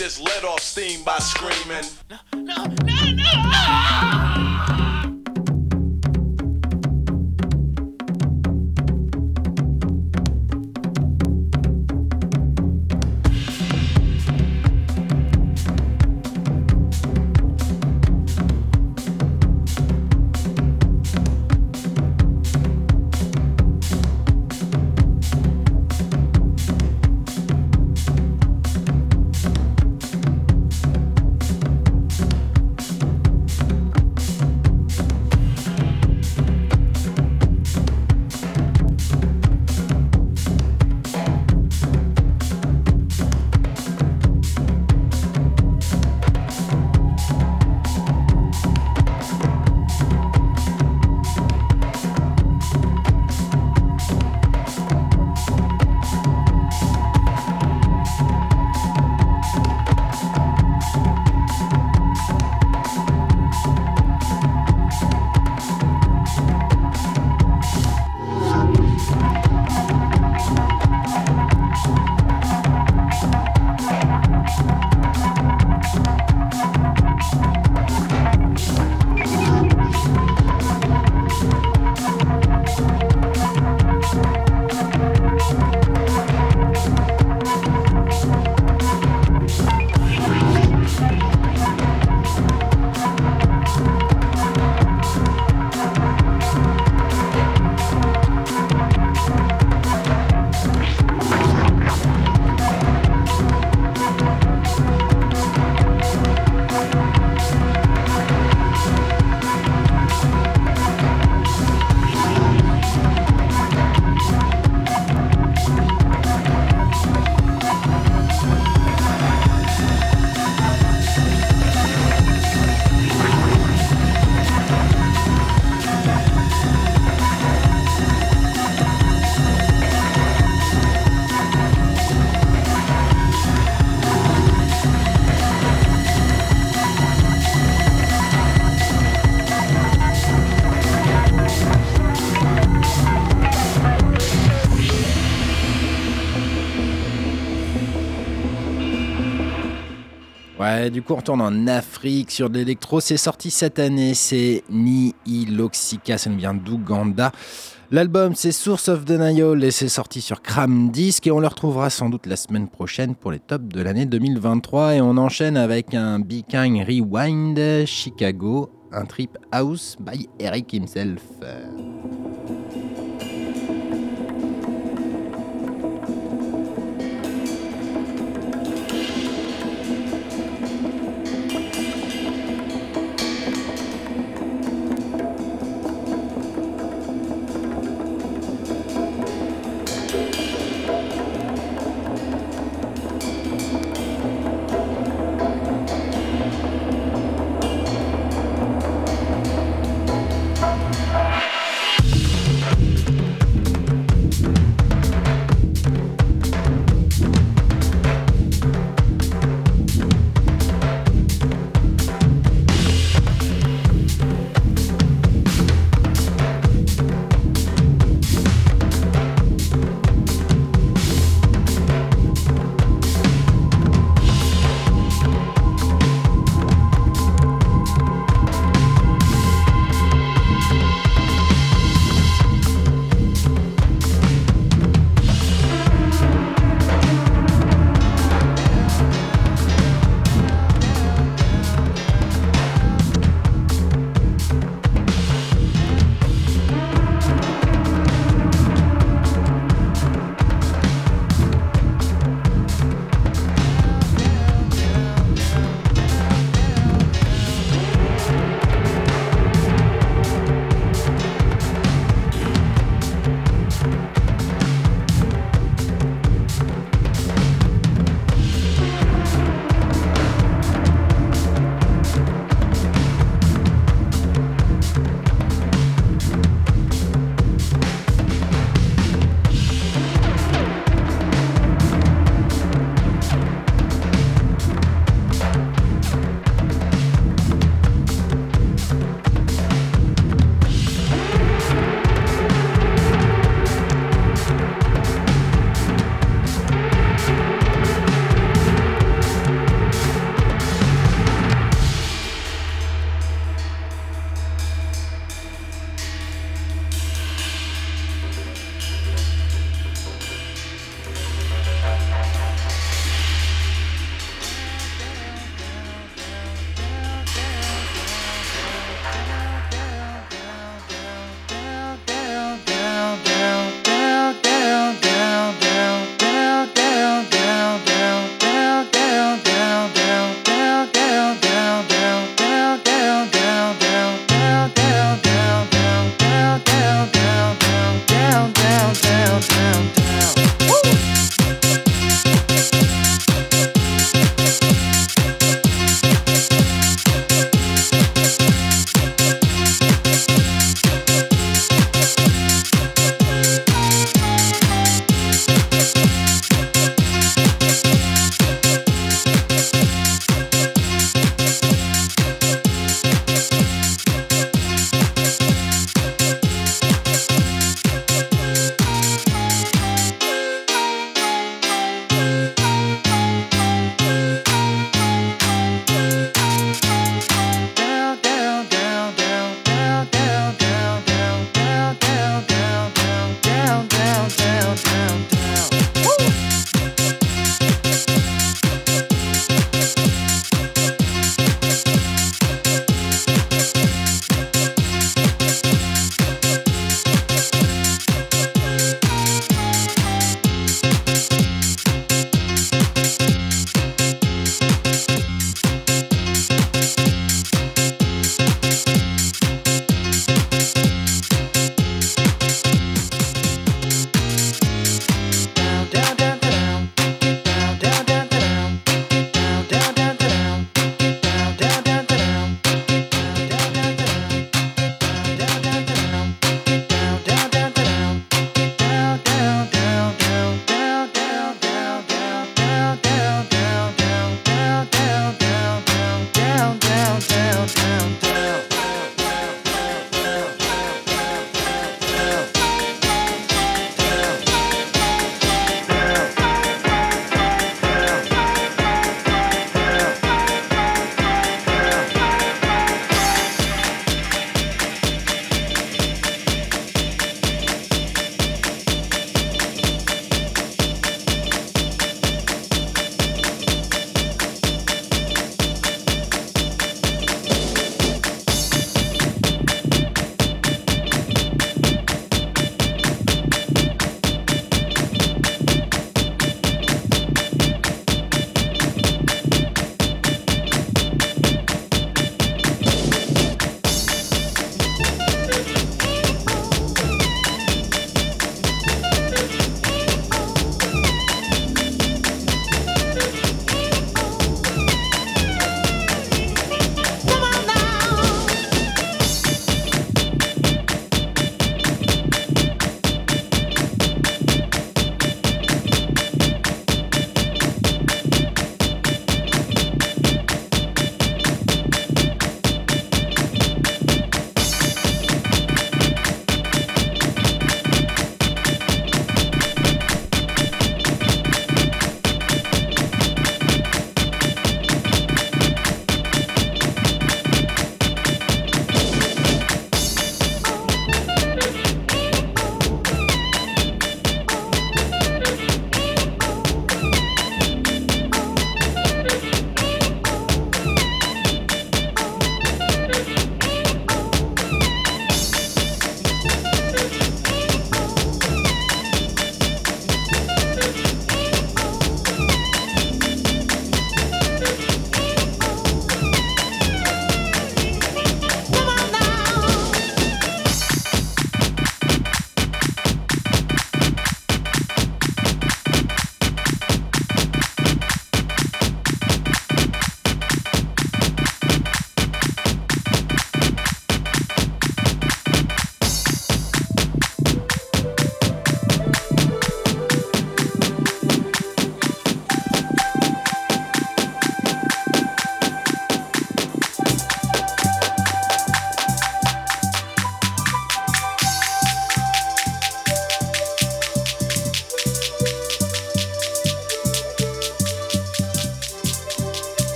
just let off steam by screaming. Ouais, du coup, on retourne en Afrique sur de l'électro. C'est sorti cette année. C'est Ni Iloxica. Ça nous vient d'Ouganda. L'album, c'est Source of Denial et c'est sorti sur Cram Disc. Et on le retrouvera sans doute la semaine prochaine pour les tops de l'année 2023. Et on enchaîne avec un Be Rewind Chicago, un trip house by Eric himself.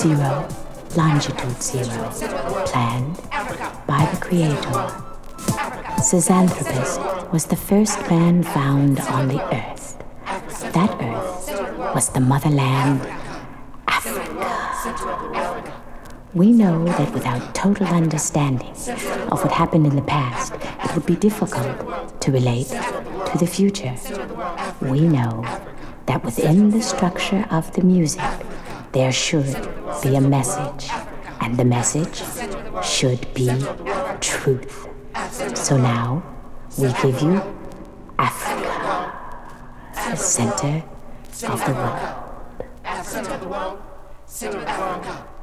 Zero, longitude zero, planned by the Creator. Zinjanthropus was the first man found on the earth. That earth was the motherland, Africa. We know that without total understanding of what happened in the past, it would be difficult to relate to the future. We know that within the structure of the music, there should be a message, and the message should be truth. So now, we give you Africa, the center of the world. The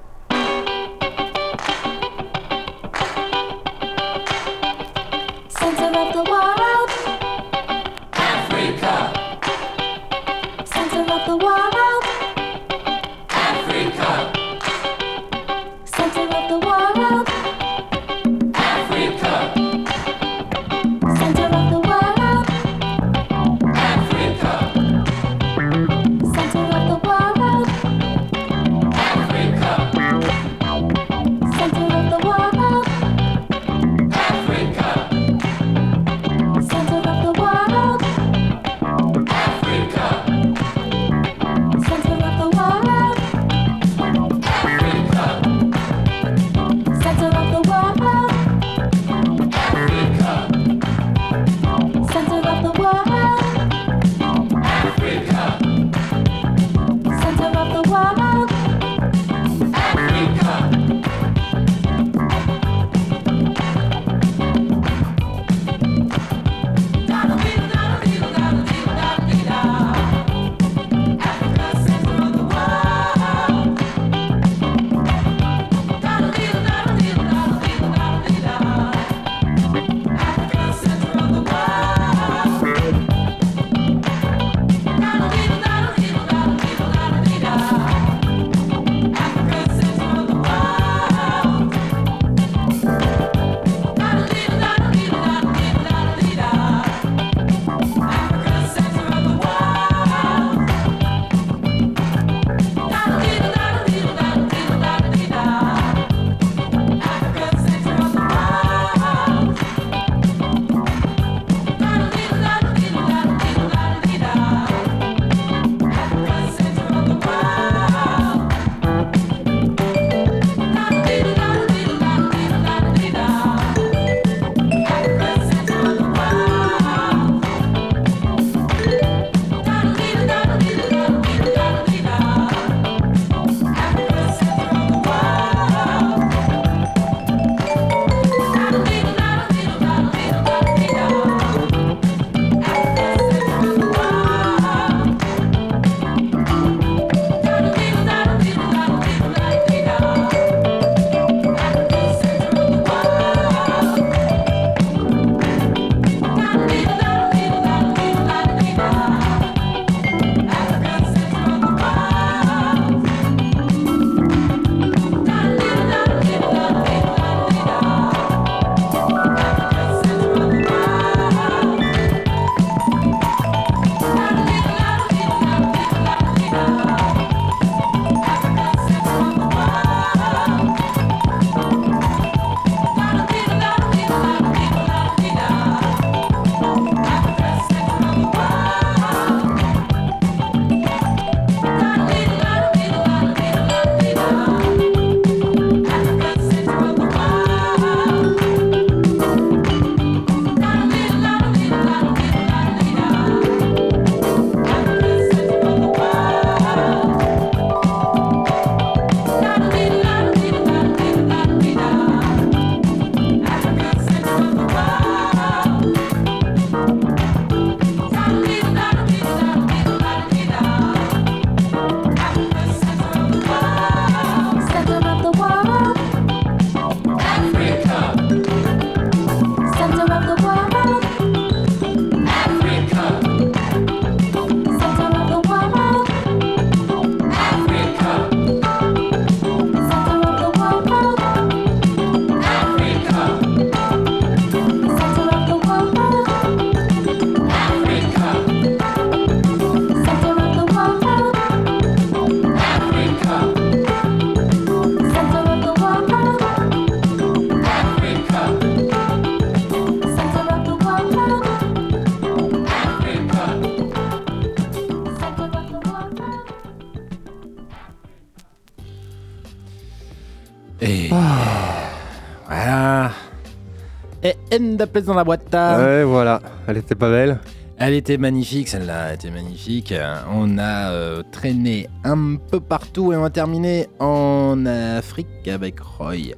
Up dans la boîte. Ouais, voilà. Elle était pas belle Elle était magnifique, celle-là, elle était magnifique. On a euh, traîné un peu partout et on va terminer en Afrique avec Roy.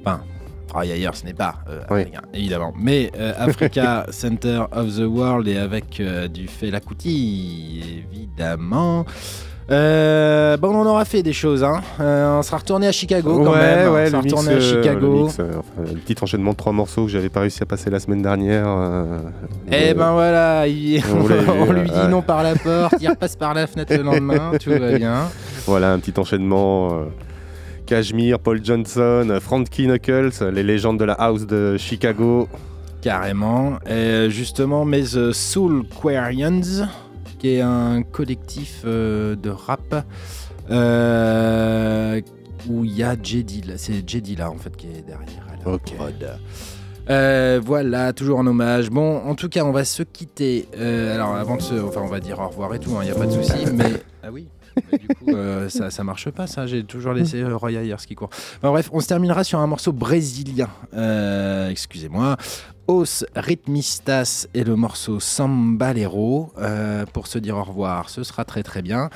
Enfin, Roy ailleurs, ce n'est pas euh, africain, évidemment. Mais euh, Africa Center of the World et avec euh, du Fela Kuti, évidemment. Euh, bon, on aura fait des choses. Hein. Euh, on sera retourné à Chicago quand ouais, même. ouais, on sera mix, retourné à euh, Chicago. le, mix, euh, enfin, le petit enchaînement de trois morceaux que j'avais pas réussi à passer la semaine dernière. Eh ben voilà, il- on l'avait vu, on lui dit ouais. non par la porte, il repasse par la fenêtre le lendemain, tout va bien. Voilà, un petit enchaînement. Cashmere, Paul Johnson, Frankie Knuckles, les légendes de la house de Chicago. Carrément. Et justement, The Soul Quarians, qui est un collectif euh, de rap euh, où il y a Jedi. là. C'est Jedi là en fait qui est derrière à la prod. Euh, voilà, toujours en hommage. Bon, en tout cas, on va se quitter. Euh, alors, avant de se. Enfin, on va dire au revoir et tout, il n'y a pas de souci. Mais. Ah oui mais du coup, euh, ça, ça marche pas, ça. J'ai toujours laissé Roy Ayers qui court. Enfin, bref, on se terminera sur un morceau brésilien. Excusez-moi. Os Ritmistas et le morceau Sambalero. Euh, pour se dire au revoir, ce sera très très bien.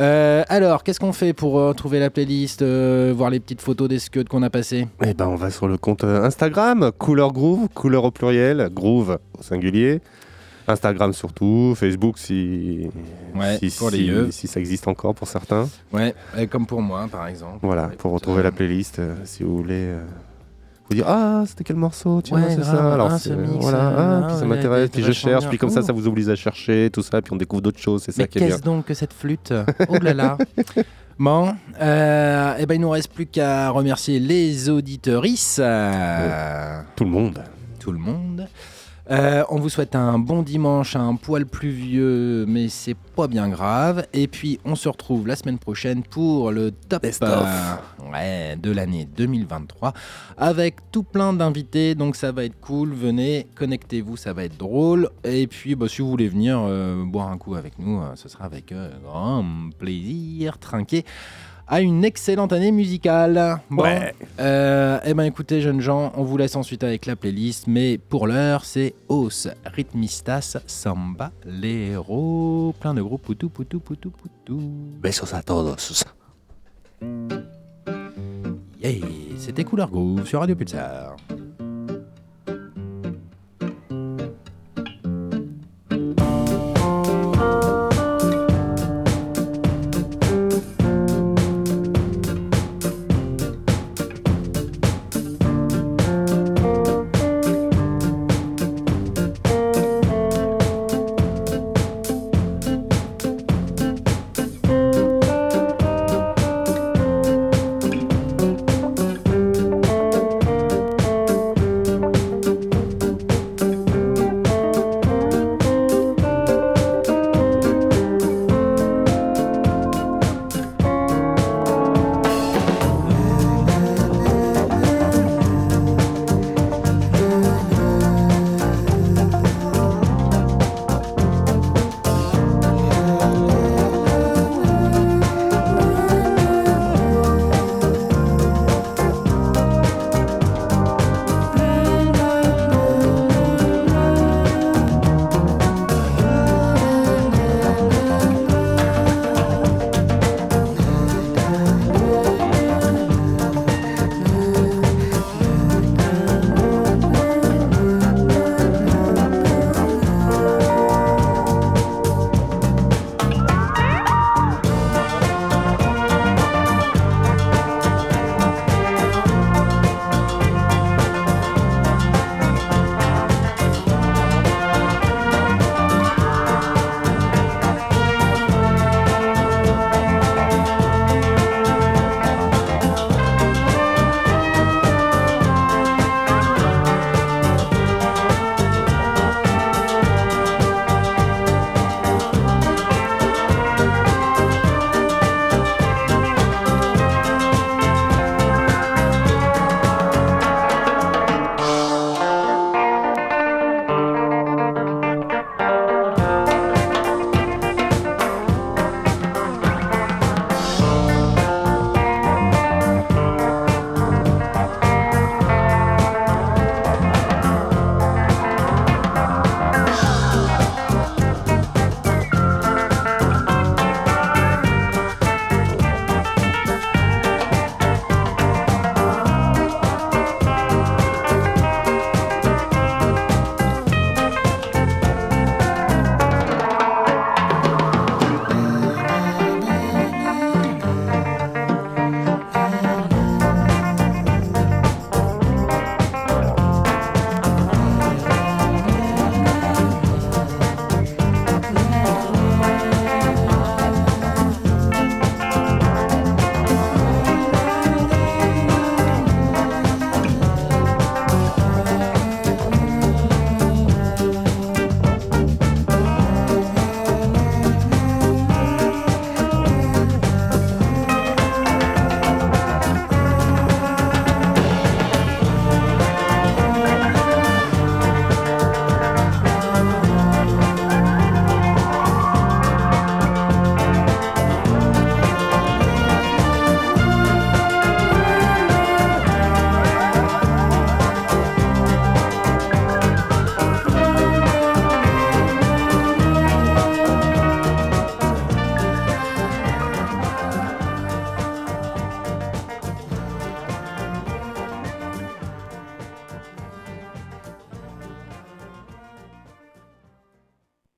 Euh, alors, qu'est-ce qu'on fait pour euh, trouver la playlist, euh, voir les petites photos des scuds qu'on a passées? Eh ben, on va sur le compte Instagram, Couleur Groove, couleur au pluriel, Groove au singulier. Instagram surtout, Facebook si, Ouais, si, pour les si- ça existe encore pour certains. Ouais, comme pour moi, par exemple. Voilà, pour retrouver la playlist, si vous voulez vous dire Ah, c'était quel morceau Tiens, Ouais, c'est grave, ça. Alors, ah, mix, voilà, ah, ah, puis ça m'intéresse, puis je cherche, puis comme ça, ça vous oblige à chercher, tout ça, puis on découvre d'autres choses, c'est ça qui est bien. qu'est-ce donc que cette flûte Oh là là Bon, euh, eh ben il nous reste plus qu'à remercier les auditeuristes. euh, Tout le monde. Tout le monde. Euh, on vous souhaite un bon dimanche, un poil pluvieux, mais c'est pas bien grave. Et puis on se retrouve la semaine prochaine pour le top euh, ouais, de l'année 2023 avec tout plein d'invités. Donc ça va être cool. Venez, connectez-vous, ça va être drôle. Et puis bah, si vous voulez venir euh, boire un coup avec nous, euh, ce sera avec grand plaisir. Trinquer à une excellente année musicale. Bon, Ouais. euh, eh ben écoutez jeunes gens, on vous laisse ensuite avec la playlist, mais pour l'heure c'est Os, Ritmistas, Samba, Lero, plein de gros poutou poutou poutou poutou. Besos a todos. Yeah, c'était Couleur Groove sur Radio Pulsar.